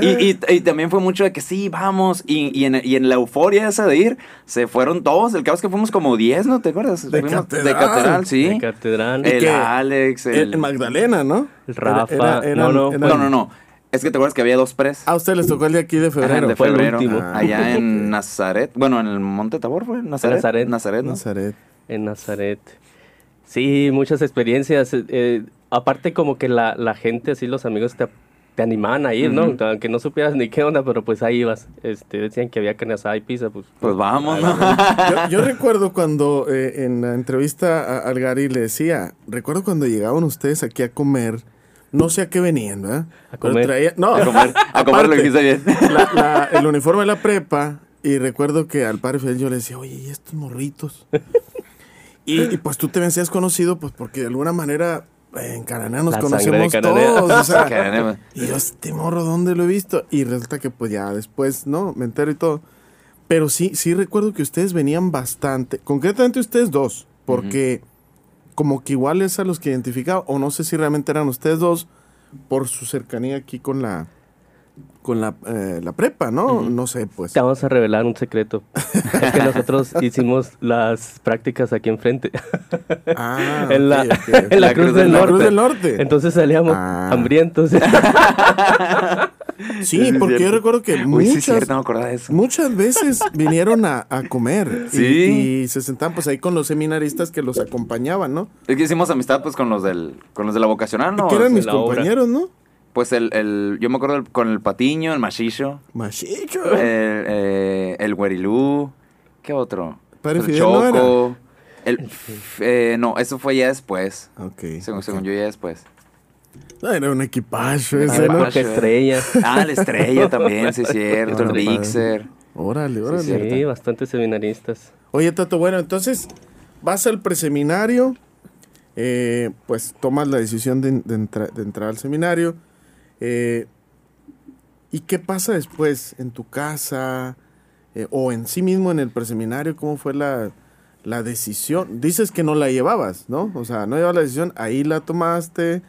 Y, y, y también fue mucho de que sí, vamos. Y, y, en, y en la euforia esa de ir, se fueron todos. El caso es que fuimos como 10, ¿no? ¿Te acuerdas? De Fuimos- catedral. De catedral, sí. De catedral. El Alex, el... El Magdalena, ¿no? El Rafa. Era- eran- No, no, eran- No, no, no. Es que te acuerdas que había dos pres. A usted les tocó el de aquí de Ajá, febrero. de Fue el febrero. último. Ah, allá en Nazaret. Bueno, en el Monte Tabor fue. Nazaret. Nazaret. Nazaret, ¿no? Nazaret. En Nazaret. Sí, muchas experiencias. eh, eh, aparte como que la, la gente, así los amigos te, te animaban a ir, ¿no? Aunque no supieras ni qué onda, pero pues ahí ibas. Este, decían que había carne asada y pizza, pues... Pues vamos, ¿no? Yo, yo recuerdo cuando eh, en la entrevista a- al Gary le decía, recuerdo cuando llegaban ustedes aquí a comer, no sé a qué venían, ¿verdad? A Pero comer. traía- no, A comer, a comer lo aparte, dijiste bien. la- la- el uniforme de la prepa y recuerdo que al padre Fidel yo le decía, oye, ¿y estos morritos? Y, y, pues tú te hacías conocido pues porque de alguna manera eh, en Cananea nos La sangre de conocemos Cananea. todos. o sea, y yo, este morro, ¿dónde lo he visto? Y resulta que pues ya después, ¿no? Me entero y todo. Pero sí, sí recuerdo que ustedes venían bastante, concretamente ustedes dos, porque como que igual es a los que identificaba, o no sé si realmente eran ustedes dos, por su cercanía aquí con la con la, eh, la prepa, ¿no? No sé, pues. Te vamos a revelar un secreto. es que nosotros hicimos las prácticas aquí enfrente. Ah, en, la, ok, ok. en la Cruz del La Norte. Cruz del Norte. Entonces salíamos Ah. hambrientos. Sí, es porque yo recuerdo que Uy, sí, muchas, cierto, no acordaba de eso. Muchas veces vinieron a, a comer y- Sí. y, se sentaban pues ahí con los seminaristas que los acompañaban, ¿no? Es que hicimos amistad pues con los del, con los de la vocacional, ¿no? que eran mis obra. compañeros, ¿no? Pues el, el, yo me acuerdo con el Patiño, el Machicho, Machicho. el, eh, el Guerilú, ¿qué otro? Padre el Fidel no Choco, el, eh, no, eso fue ya después, Ok. según, según yo ya después. No, era un equipaje ese, ¿no? estrella. Ah, la Estrella también, sí es cierto, el. Mixer. Órale, órale. Sí. Sí, bastantes seminaristas. Oye, Tato, bueno, entonces vas al preseminario, eh, pues tomas la decisión de, de entra- de entrar al seminario. Eh, ¿Y qué pasa después en tu casa eh, o en sí mismo en el preseminario? ¿Cómo fue la, la decisión? Dices que no la llevabas, ¿no? O sea, no llevabas la decisión, ahí la tomaste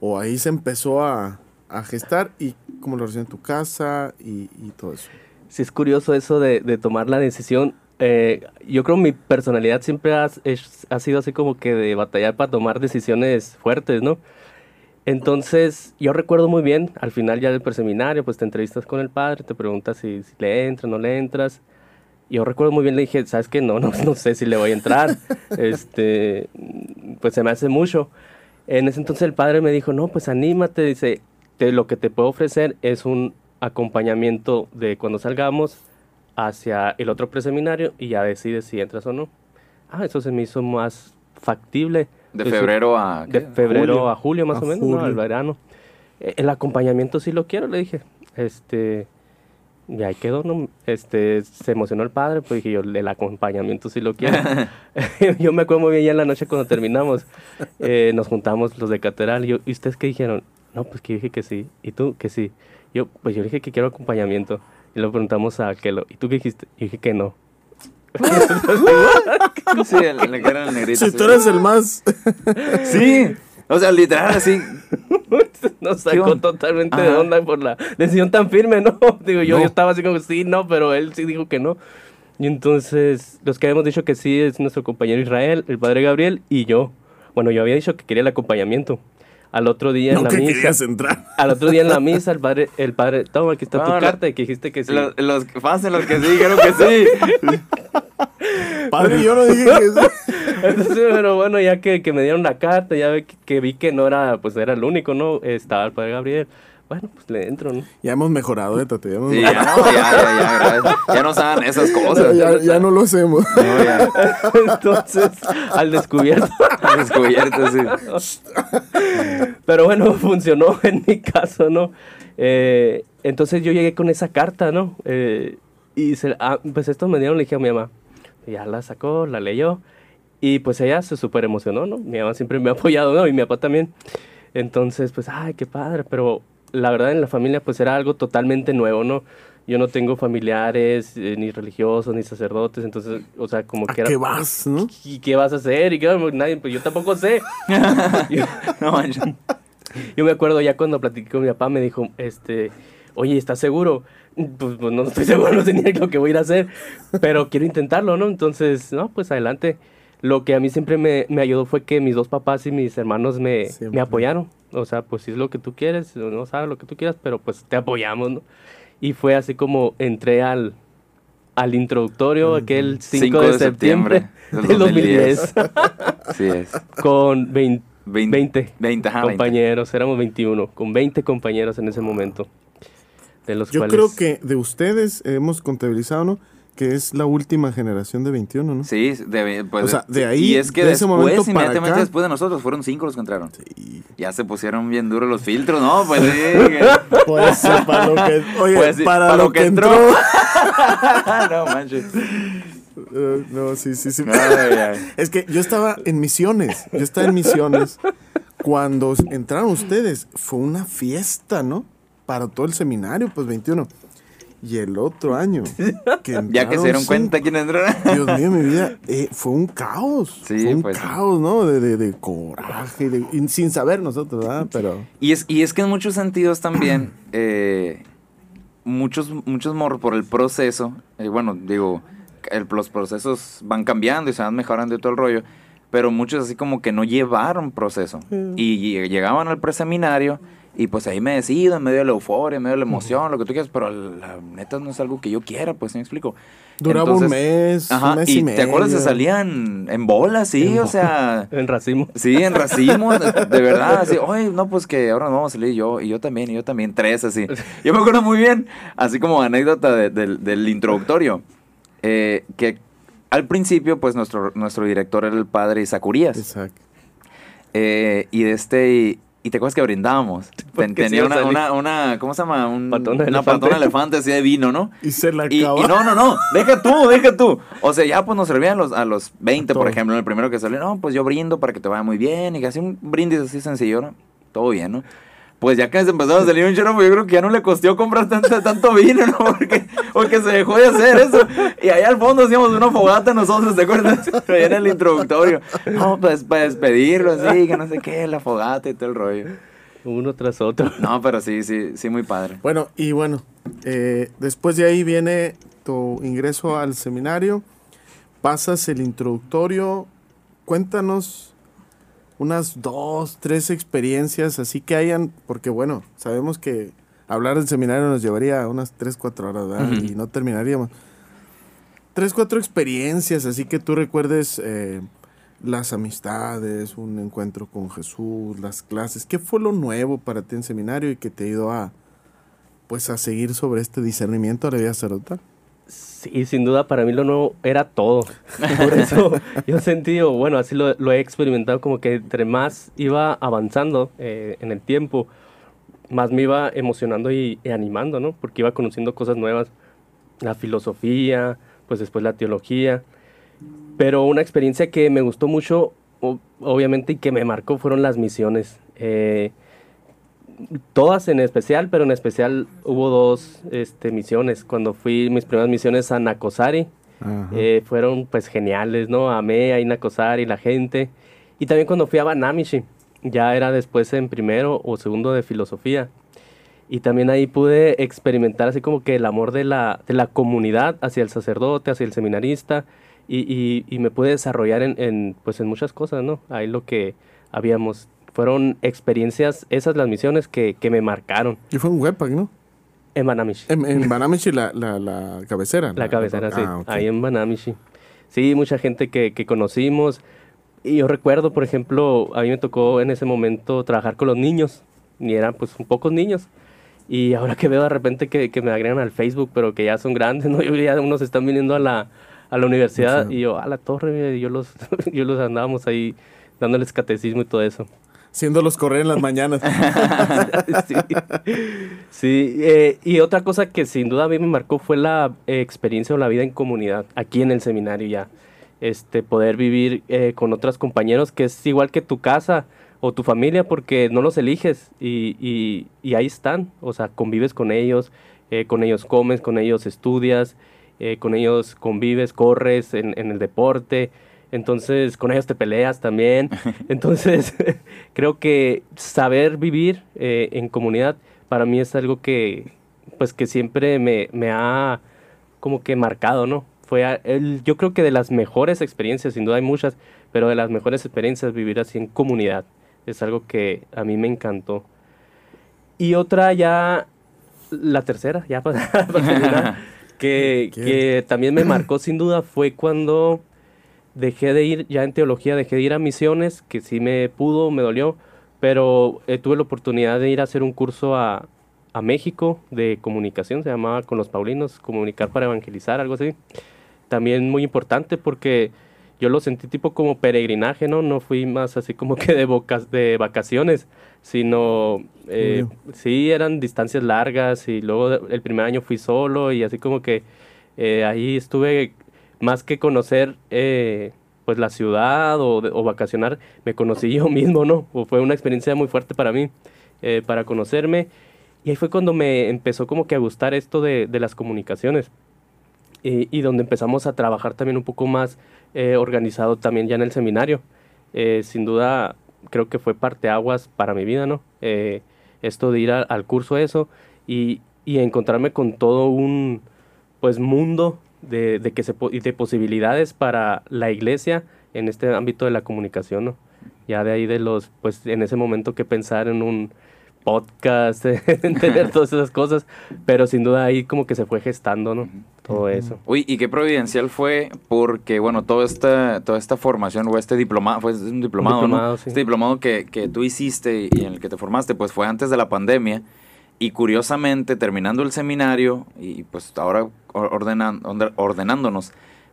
o ahí se empezó a, a gestar y cómo lo recibió en tu casa y, y todo eso. Sí, es curioso eso de, de tomar la decisión. Eh, yo creo mi personalidad siempre ha, ha sido así como que de batallar para tomar decisiones fuertes, ¿no? Entonces, yo recuerdo muy bien, al final ya del preseminario, pues te entrevistas con el padre, te preguntas si, si le entras, no le entras. Yo recuerdo muy bien, le dije, ¿sabes qué? No, no, no sé si le voy a entrar. este, pues se me hace mucho. En ese entonces el padre me dijo, no, pues anímate, dice, te- lo que te puedo ofrecer es un acompañamiento de cuando salgamos hacia el otro preseminario y ya decides si entras o no. Ah, eso se me hizo más factible. De febrero a... de ¿qué? febrero Julio. a julio más A o menos, ¿no? julio. al verano. Eh, El acompañamiento sí lo quiero, le dije. Este, y ahí quedó, ¿no? Este, se emocionó el padre, pues dije yo, el acompañamiento sí lo quiero. yo me acuerdo muy bien ya en la noche cuando terminamos, eh, nos juntamos los de catedral, y yo, ¿y ustedes qué dijeron? No, pues que yo dije que sí, ¿y tú? Que sí. Yo, pues yo dije que quiero acompañamiento. Y le preguntamos a Kelo, ¿y tú qué dijiste? Y dije que no. Sí, negrito. Si sí. tú eres el más... Sí, o sea, literal, así. Nos ¿Qué sacó totalmente de onda por la decisión tan firme, ¿no? Digo, yo, No. yo estaba así como sí, no, pero él sí dijo que no. Y entonces, los que habíamos dicho que sí es nuestro compañero Israel, el padre Gabriel y yo. Bueno, yo había dicho que quería el acompañamiento. Al otro día en No la que misa. querías entrar. Al otro día en la misa, el padre, el padre, toma, aquí está tu No, carta y que dijiste que sí. Los, los los que sí, creo que sí. Padre, yo no dije que sí. Entonces, pero bueno, ya que, que me dieron la carta, ya que vi que no era, pues era el único, ¿no? Estaba el padre Gabriel. Bueno, pues le entro, ¿no? Ya hemos mejorado, eh, Tati, ya hemos Sí, ya ya, ya, ya. Ya no saben esas cosas. Ya, ya no lo hacemos. No, ya. Entonces, al descubierto. Descubierto, sí. Pero bueno, funcionó en mi caso, ¿no? Eh, entonces yo llegué con esa carta, ¿no? Eh, y se, ah, pues esto me dieron, le dije a mi mamá. Ya la sacó, la leyó. Y pues ella se súper emocionó, ¿no? Mi mamá siempre me ha apoyado, ¿no? Y mi papá también. Entonces, pues, ay, qué padre. Pero la verdad en la familia, pues era algo totalmente nuevo, ¿no? Yo no tengo familiares, eh, ni religiosos, ni sacerdotes. Entonces, o sea, como ¿A que era... qué vas, no? ¿Y qué vas a hacer? Y qué, nadie, pues yo tampoco sé. yo, No manches. yo me acuerdo ya cuando platiqué con mi papá, me dijo, este, oye, ¿estás seguro? Pues, pues, no estoy seguro, no sé ni lo que voy a ir a hacer, pero quiero intentarlo, ¿no? Entonces, no, pues adelante. Lo que a mí siempre me, me ayudó fue que mis dos papás y mis hermanos me, me apoyaron. O sea, pues si es lo que tú quieres, no sabes lo que tú quieras, pero pues te apoyamos, ¿no? Y fue así como entré al, al introductorio aquel 5, de, septiembre, del 2010. sí es. Con 20, 20, 20 compañeros, éramos 21, con 20 compañeros en ese momento. De los Yo creo que de ustedes hemos contabilizado, ¿no? Que es la última generación de 21, ¿no? Sí, de, pues, o sea, de ahí, y es que de después, inmediatamente después de nosotros, fueron cinco los que entraron. Sí. Ya se pusieron bien duros los filtros, ¿no? Pues sí. pues para lo que, oye, pues para, lo, que, entró. no manches. Uh, no, sí, sí, sí. Es que yo estaba en misiones, yo estaba en misiones. Cuando entraron ustedes, fue una fiesta, ¿no? Para todo el seminario, pues 21. Y el otro año. ya que se dieron cuenta quién entró. Dios mío, mi vida, eh, fue un caos. fue un pues caos, ¿no? De, de, coraje, sin saber nosotros, ¿verdad? Pero... Y es, y es que en muchos sentidos también, eh, muchos, muchos morros por el proceso, eh, bueno, digo, los procesos van cambiando y se van mejorando y todo el rollo, pero muchos así como que no llevaron proceso. Y, y llegaban al preseminario y pues ahí me decido, en medio de la euforia, en medio de la emoción, lo que tú quieras, pero la neta no es algo que yo quiera, pues, ¿me explico? Duraba un mes, un mes y, y ¿Te acuerdas? Se salían en bolas, sí, o sea... en racimo. Sí, en racimo, de, verdad, así, oye, no, pues que ahora no vamos a salir yo, y yo también, y yo también, tres, así. Yo me acuerdo muy bien, así como anécdota del introductorio, eh, que al principio, pues, nuestro, nuestro director era el padre Isacurías. Exacto. Eh, y de este... Y te acuerdas que brindábamos. tenía una, una, una, ¿cómo se llama? Un, patona una patona elefante así de vino, ¿no? Y se la y, acabó. y, no, no, no, deja tú, deja tú. O sea, ya pues nos servían los, a los 20, por ejemplo, en el primero que salió, no, pues yo brindo para que te vaya muy bien. Y que así un brindis así sencillo, ¿no? Todo bien, ¿no? Pues ya que se empezó a salir un chorro, pues yo creo que ya no le costó comprar tanto, tanto vino, ¿no? Porque, porque se dejó de hacer eso. Y allá al fondo hacíamos una fogata nosotros, ¿te acuerdas? Allá en el introductorio. No, pues para despedirlo así, que no sé qué, la fogata y todo el rollo. Uno tras otro. No, pero sí, sí, sí, muy padre. Bueno, y bueno, eh, después de ahí viene tu ingreso al seminario, pasas el introductorio, cuéntanos unas dos, tres experiencias así que hayan, porque bueno, sabemos que hablar del seminario nos llevaría unas tres, cuatro horas, ¿verdad? Y no terminaríamos. Tres, cuatro experiencias, así que tú recuerdes eh, las amistades, un encuentro con Jesús, las clases. ¿Qué fue lo nuevo para ti en seminario y que te ha ido a, pues, a seguir sobre este discernimiento de la vida sacerdotal? Sí, sin duda para mí lo nuevo era todo. Por eso yo he sentido, bueno, así lo, he experimentado como que entre más iba avanzando eh, en el tiempo, más me iba emocionando y, y, animando, ¿no? Porque iba conociendo cosas nuevas, la filosofía, pues después la teología. Pero una experiencia que me gustó mucho, obviamente, y que me marcó fueron las misiones. Eh, todas en especial, pero en especial hubo dos este, misiones. Cuando fui mis primeras misiones a Nacosari, eh, fueron pues geniales, ¿no? Amé a Nacosari, la gente. Y también cuando fui a Banamishi, ya era después en primero o segundo de filosofía. Y también ahí pude experimentar así como que el amor de la, de la comunidad hacia el sacerdote, hacia el seminarista, y, y, me pude desarrollar en, en, pues en muchas cosas, ¿no? Ahí lo que habíamos, fueron experiencias, esas las misiones que, que me marcaron. Y fue en Webpack, ¿no? En Banamichi. En, en Banamichi la, la, la, cabecera. La, cabecera, sí. Ah, ahí en Banamichi. Sí, mucha gente que, que conocimos. Y yo recuerdo, por ejemplo, a mí me tocó en ese momento trabajar con los niños. Y eran pues un pocos niños. Y ahora que veo de repente que, que me agregan al Facebook, pero que ya son grandes, ¿no? Yo ya unos están viniendo a la, a la universidad y yo a la torre, yo los, yo los andábamos ahí dándoles catecismo y todo eso. Siéndolos correr en las mañanas. sí, eh, y otra cosa que sin duda a mí me marcó fue la eh, experiencia o la vida en comunidad, aquí en el seminario ya. Este, poder vivir eh, con otros compañeros, que es igual que tu casa o tu familia, porque no los eliges y, y, y ahí están, o sea, convives con ellos, con ellos comes, con ellos estudias, eh, con ellos convives, corres en, el deporte, entonces con ellos te peleas también. Entonces creo que saber vivir eh, en comunidad para mí es algo que, pues que siempre me, me ha como que marcado, ¿no? Fue el, yo creo que de las mejores experiencias, sin duda hay muchas, pero de las mejores experiencias vivir así en comunidad. Es algo que a mí me encantó. Y otra ya, la tercera, ya para, terminar, que, que también me marcó sin duda fue cuando dejé de ir, ya en teología, dejé de ir a misiones, que sí me pudo, me dolió, pero eh, tuve la oportunidad de ir a hacer un curso a, a, México de comunicación, se llamaba con los Paulinos, comunicar para evangelizar, algo así. También muy importante porque yo lo sentí tipo como peregrinaje, ¿no? No fui más así como que de, de vacaciones, sino eh, sí eran distancias largas y luego el primer año fui solo y así como que eh, ahí estuve más que conocer eh, pues la ciudad o, vacacionar, me conocí yo mismo, ¿no? O fue una experiencia muy fuerte para mí, eh, para conocerme. Y ahí fue cuando me empezó como que a gustar esto de, las comunicaciones. Y, donde empezamos a trabajar también un poco más eh, organizado también ya en el seminario. sin duda, creo que fue parte aguas para mi vida, ¿no? esto de ir al curso, eso, y, y encontrarme con todo un, pues, mundo de, que se, de posibilidades para la iglesia en este ámbito de la comunicación, ¿no? Ya de ahí de los, pues en ese momento que pensar en un podcast, en tener todas esas cosas, pero sin duda ahí como que se fue gestando, ¿no? Todo eso. Uy, y qué providencial fue porque, bueno, toda esta, toda esta formación o este diplomado, fue un diplomado, ¿no? Este diplomado que, que tú hiciste y en el que te formaste, pues fue antes de la pandemia. Y curiosamente, terminando el seminario y pues ahora ordenándonos,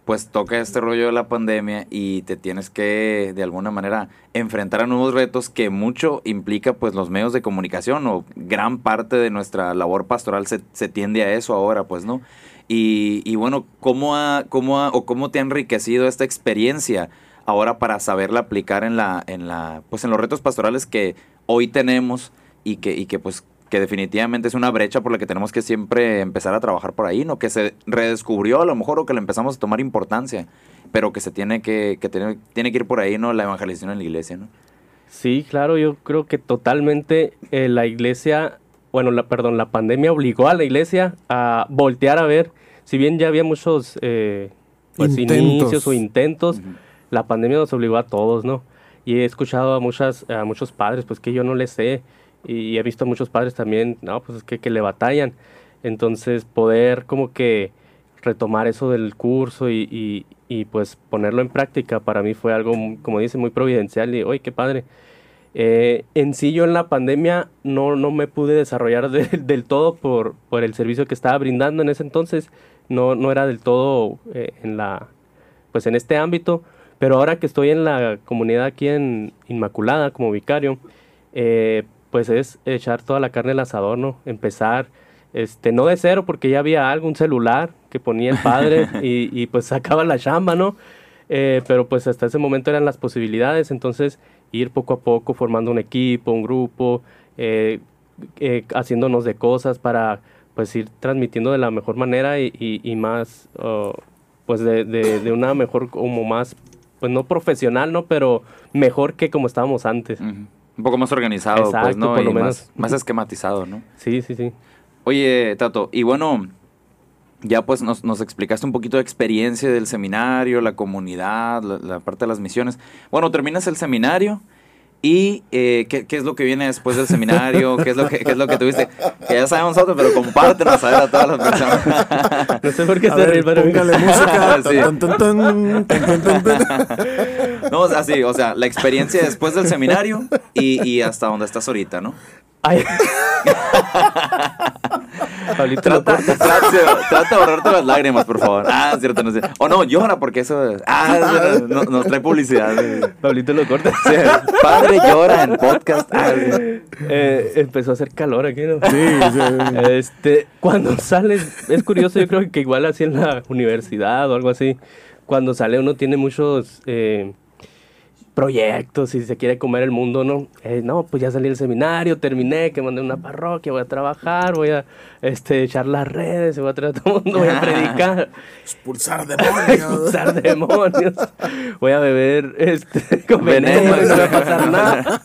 pues toca este rollo de la pandemia y te tienes que de alguna manera enfrentar a nuevos retos que mucho implica pues los medios de comunicación o gran parte de nuestra labor pastoral se, tiende a eso ahora pues no y, y bueno cómo ha, cómo ha, o cómo te ha enriquecido esta experiencia ahora para saberla aplicar en la en la pues en los retos pastorales que hoy tenemos y que y que pues que definitivamente es una brecha por la que tenemos que siempre empezar a trabajar por ahí, ¿no? Que se redescubrió a lo mejor o que le empezamos a tomar importancia, pero que se tiene que, que tiene, tiene que ir por ahí, ¿no? La evangelización en la iglesia, ¿no? Sí, claro, yo creo que totalmente eh, la iglesia, bueno, la, perdón, la pandemia obligó a la iglesia a voltear a ver, si bien ya había muchos eh, pues, inicios o intentos, la pandemia nos obligó a todos, ¿no? Y he escuchado a, muchas, a muchos padres, pues que yo no les sé, y he visto muchos padres también, no, pues es que, que le batallan. Entonces, poder como que retomar eso del curso y, y, y, pues ponerlo en práctica para mí fue algo, como dice, muy providencial y, oye, qué padre. Eh, en sí yo en la pandemia no, no me pude desarrollar del todo por, por el servicio que estaba brindando en ese entonces, no, no era del todo eh, en la, pues en este ámbito, pero ahora que estoy en la comunidad aquí en Inmaculada como vicario, eh, pues es echar toda la carne al asador, ¿no? Empezar, este, no de cero porque ya había algo, un celular que ponía el padre y, y, pues sacaba la chamba, ¿no? Eh, pero pues hasta ese momento eran las posibilidades, entonces ir poco a poco formando un equipo, un grupo, eh, eh, haciéndonos de cosas para pues ir transmitiendo de la mejor manera y, y, más, oh, pues de, de, una mejor, como más, pues no profesional, ¿no? Pero mejor que como estábamos antes. Un poco más organizado, pues, ¿no? Por lo menos. Más, esquematizado, ¿no? Sí, sí, sí. Oye, Tato, y bueno, ya pues nos, nos, explicaste un poquito de experiencia del seminario, la comunidad, la, parte de las misiones. Bueno, terminas el seminario y eh, ¿qué, ¿qué, es lo que viene después del seminario, qué es lo que, qué es lo que tuviste. Que ya sabemos nosotros, pero compártenos a ver a todas las personas. No sé por qué se ríe, pero póngale música. No, así, o sea, la experiencia después del seminario y, y hasta donde estás ahorita, ¿no? Ay. trata, trata, de ahorrarte las lágrimas, por favor. Ah, cierto, no sé. O no, llora porque eso. Ah, no, nos trae publicidad. Pablito lo corta. padre llora en podcast. Ah, eh, empezó a hacer calor aquí, ¿no? Sí, sí. Este, cuando sales, es curioso, yo creo que igual así en la universidad o algo así, cuando sale uno tiene muchos. Eh, proyectos y se quiere comer el mundo, ¿no? Eh, no, pues ya salí del seminario, terminé, que mandé una parroquia, voy a trabajar, voy a este, echar las redes, voy a traer a todo el mundo, voy a predicar. Expulsar demonios. Expulsar demonios. Voy a beber este, con veneno no va a pasar nada.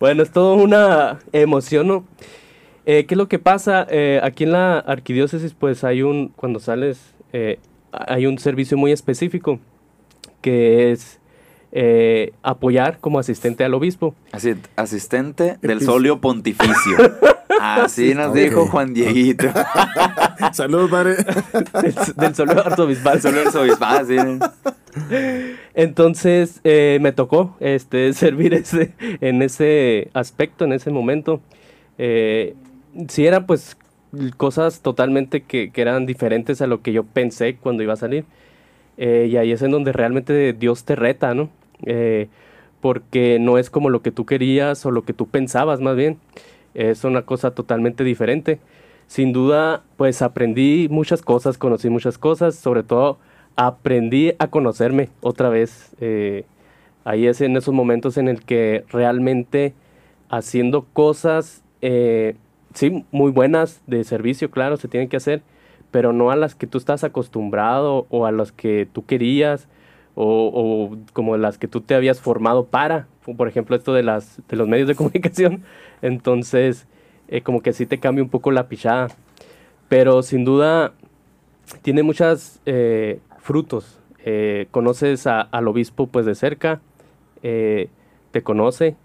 bueno, es toda una emoción, ¿no? Eh, ¿Qué es lo que pasa? Eh, aquí en la arquidiócesis, pues hay un, cuando sales, hay un servicio muy específico que es eh, apoyar como asistente al obispo. Así, asistente del solio pontificio. Así nos dijo Juan Dieguito. Saludos, padre. del, del solio arzobispal. Sí. Entonces eh, me tocó este, servir ese, en ese aspecto, en ese momento. Eh, sí eran pues cosas totalmente que, que eran diferentes a lo que yo pensé cuando iba a salir. Eh, y ahí es en donde realmente Dios te reta, ¿no? Eh, porque no es como lo que tú querías o lo que tú pensabas más bien. Es una cosa totalmente diferente. Sin duda, pues aprendí muchas cosas, conocí muchas cosas, sobre todo aprendí a conocerme otra vez. Eh, ahí es en esos momentos en el que realmente haciendo cosas, eh, sí, muy buenas de servicio, claro, se tienen que hacer, pero no a las que tú estás acostumbrado o a las que tú querías o, o como las que tú te habías formado para, por ejemplo, esto de, las, de los medios de comunicación. Entonces, eh, como que sí te cambia un poco la pichada. Pero sin duda, tiene muchos frutos. Eh, conoces a- al obispo pues de cerca, eh, te conoce,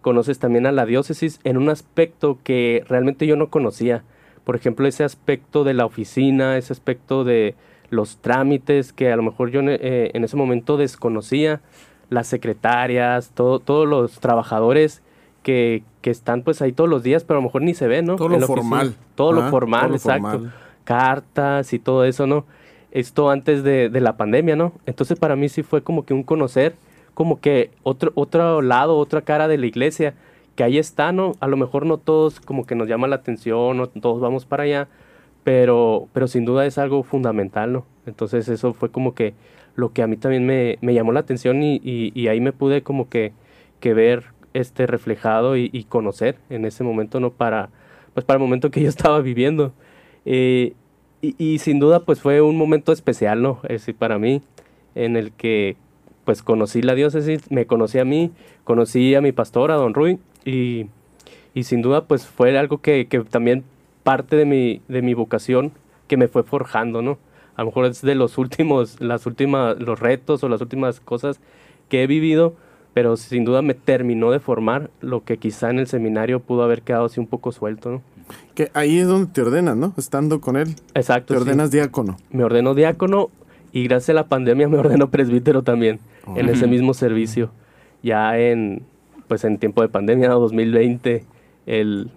conoces también a la diócesis en un aspecto que realmente yo no conocía. Por ejemplo, ese aspecto de la oficina, ese aspecto de los trámites que a lo mejor yo eh, en ese momento desconocía, las secretarias, todo, todos los trabajadores que, que están pues ahí todos los días, pero a lo mejor ni se ven, ¿no? Todo lo oficina. formal. Todo lo formal, todo lo exacto. formal. Cartas y todo eso, ¿no? Esto antes de, de la pandemia, ¿no? Entonces para mí sí fue como que un conocer, como que otro, otro lado, otra cara de la iglesia, que ahí está, ¿no? A lo mejor no todos como que nos llama la atención, no todos vamos para allá, pero, pero sin duda es algo fundamental, ¿no? Entonces eso fue como que lo que a mí también me, me llamó la atención y, y- ahí me pude como que, que ver este reflejado y, conocer en ese momento, ¿no? Para, pues para el momento que yo estaba viviendo. Eh, y, sin duda pues fue un momento especial, ¿no? Ese para mí, en el que pues conocí la diócesis, me conocí a mí, conocí a mi pastor, a don Rui, y, y sin duda pues fue algo que, que también parte de mi, de mi vocación que me fue forjando, ¿no? A lo mejor es de los últimos, las últimas, los retos o las últimas cosas que he vivido, pero sin duda me terminó de formar lo que quizá en el seminario pudo haber quedado así un poco suelto, ¿no? Que ahí es donde te ordenas, ¿no? Estando con él. Exacto. Te sí. ordenas diácono. Me ordenó diácono y gracias a la pandemia me ordenó presbítero también en ese mismo servicio. Ya en, pues en tiempo de pandemia, ¿no? 2020, el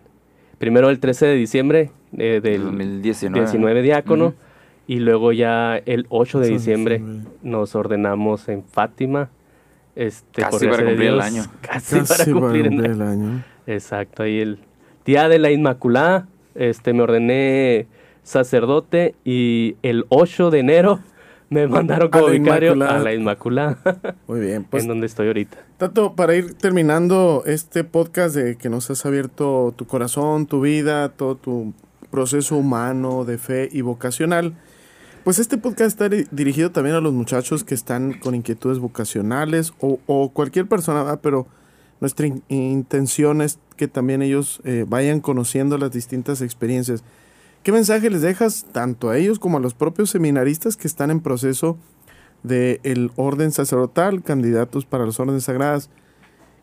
primero el 13 de diciembre eh, del 2019. 19 diácono Ujú. y luego ya el 8 de Ocho de diciembre nos ordenamos en Fátima. Este, Casi para cumplir el Dios, año. Casi, Casi para cumplir el año. el año. Exacto, ahí el día de la Inmaculada, este, me ordené sacerdote y el 8 de enero me mandaron como la vicario Inmaculada. a la Inmaculada, Muy bien. Pues, en donde estoy ahorita. Tato, para ir terminando este podcast de que nos has abierto tu corazón, tu vida, todo tu proceso humano de fe y vocacional, pues este podcast está di- dirigido también a los muchachos que están con inquietudes vocacionales o, o cualquier persona, ¿verdad? pero nuestra in- intención es que también ellos eh, vayan conociendo las distintas experiencias. ¿Qué mensaje les dejas tanto a ellos como a los propios seminaristas que están en proceso del el orden sacerdotal, candidatos para las órdenes sagradas?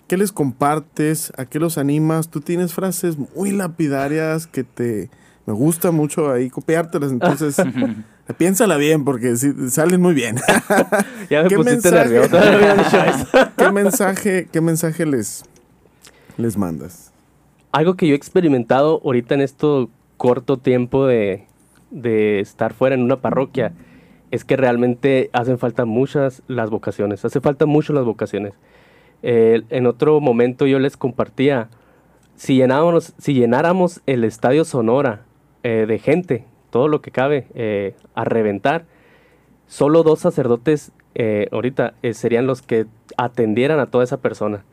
¿Qué les compartes? ¿A qué los animas? Tú tienes frases muy lapidarias que te... Me gusta mucho ahí copiártelas, entonces piénsala bien porque sí, salen muy bien. Ya me ¿Qué pusiste mensaje? nervioso. no había dicho eso. ¿Qué mensaje, qué mensaje les, les mandas? Algo que yo he experimentado ahorita en este corto tiempo de, de estar fuera en una parroquia es que realmente hacen falta muchas las vocaciones, hace falta mucho las vocaciones. Eh, en otro momento yo les compartía, si llenáramos, si llenáramos el estadio Sonora eh, de gente, todo lo que cabe, eh, a reventar, solo dos sacerdotes eh, ahorita serían los que atendieran a toda esa persona.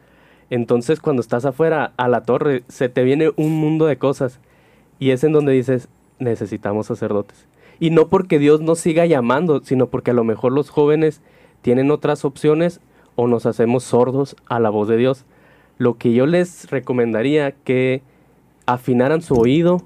Entonces cuando estás afuera a la torre se te viene un mundo de cosas y es en donde dices necesitamos sacerdotes. Y no porque Dios nos siga llamando, sino porque a lo mejor los jóvenes tienen otras opciones o nos hacemos sordos a la voz de Dios. Lo que yo les recomendaría que afinaran su oído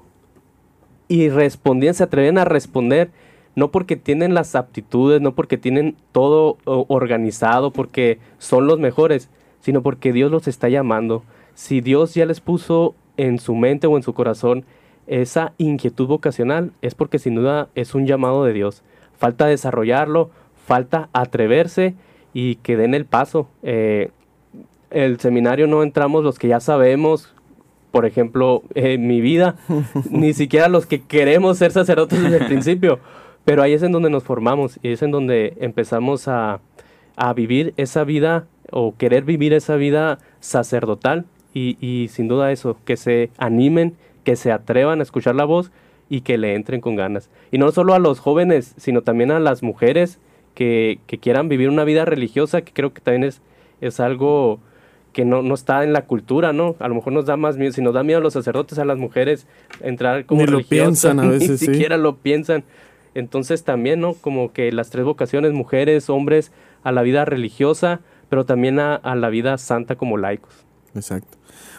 y respondían, se atrevían a responder, no porque tienen las aptitudes, no porque tienen todo organizado, porque son los mejores, sino porque Dios los está llamando. Si Dios ya les puso en su mente o en su corazón esa inquietud vocacional, es porque sin duda es un llamado de Dios. Falta desarrollarlo, falta atreverse y que den el paso. Eh, el seminario no entramos los que ya sabemos, por ejemplo, en mi vida, ni siquiera los que queremos ser sacerdotes desde el principio, pero ahí es en donde nos formamos y es en donde empezamos a, a vivir esa vida o querer vivir esa vida sacerdotal y, y, sin duda eso, que se animen, que se atrevan a escuchar la voz y que le entren con ganas. Y no solo a los jóvenes, sino también a las mujeres que, que quieran vivir una vida religiosa, que creo que también es, es algo que no, no, está en la cultura, ¿no? A lo mejor nos da más miedo, si nos da miedo a los sacerdotes, a las mujeres, entrar como Ni lo piensan a veces, ni siquiera lo piensan. Entonces también, ¿no? Como que las tres vocaciones, mujeres, hombres, a la vida religiosa, pero también a, a la vida santa como laicos. Exacto.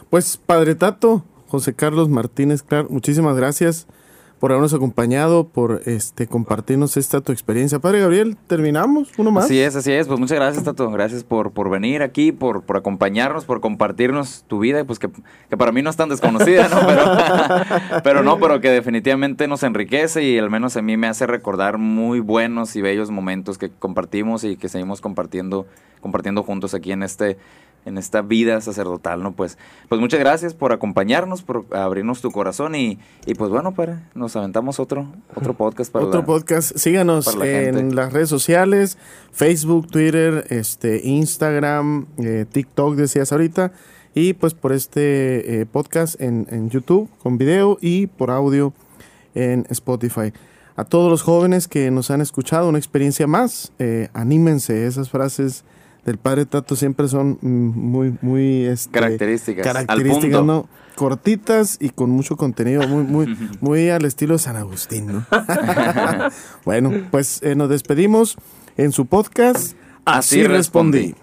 Pues Padre Tato, José Carlos Martínez Clark, muchísimas gracias por habernos acompañado, por este compartirnos esta tu experiencia. Padre Gabriel, terminamos, uno más. Así es, así es. Pues muchas gracias, Tato. Gracias por, por venir aquí, por, por acompañarnos, por compartirnos tu vida, pues que, que para mí no es tan desconocida, ¿no? Pero, pero no, pero que definitivamente nos enriquece y al menos a mí me hace recordar muy buenos y bellos momentos que compartimos y que seguimos compartiendo, compartiendo juntos aquí en este en esta vida sacerdotal, ¿no? Pues, pues muchas gracias por acompañarnos, por abrirnos tu corazón y, y pues bueno, para, nos aventamos otro, otro podcast para Otro la- podcast. Síganos la en las redes sociales, Facebook, Twitter, este, Instagram, eh, TikTok, decías ahorita. Y pues por este eh, podcast en, en YouTube con video y por audio en Spotify. A todos los jóvenes que nos han escuchado, una experiencia más, eh, anímense. Esas frases del Padre Tato siempre son muy, muy este, Características, características. ¿no? Cortitas y con mucho contenido, muy, muy, muy al estilo de San Agustín, ¿no? bueno, pues eh, nos despedimos en su podcast. Así respondí.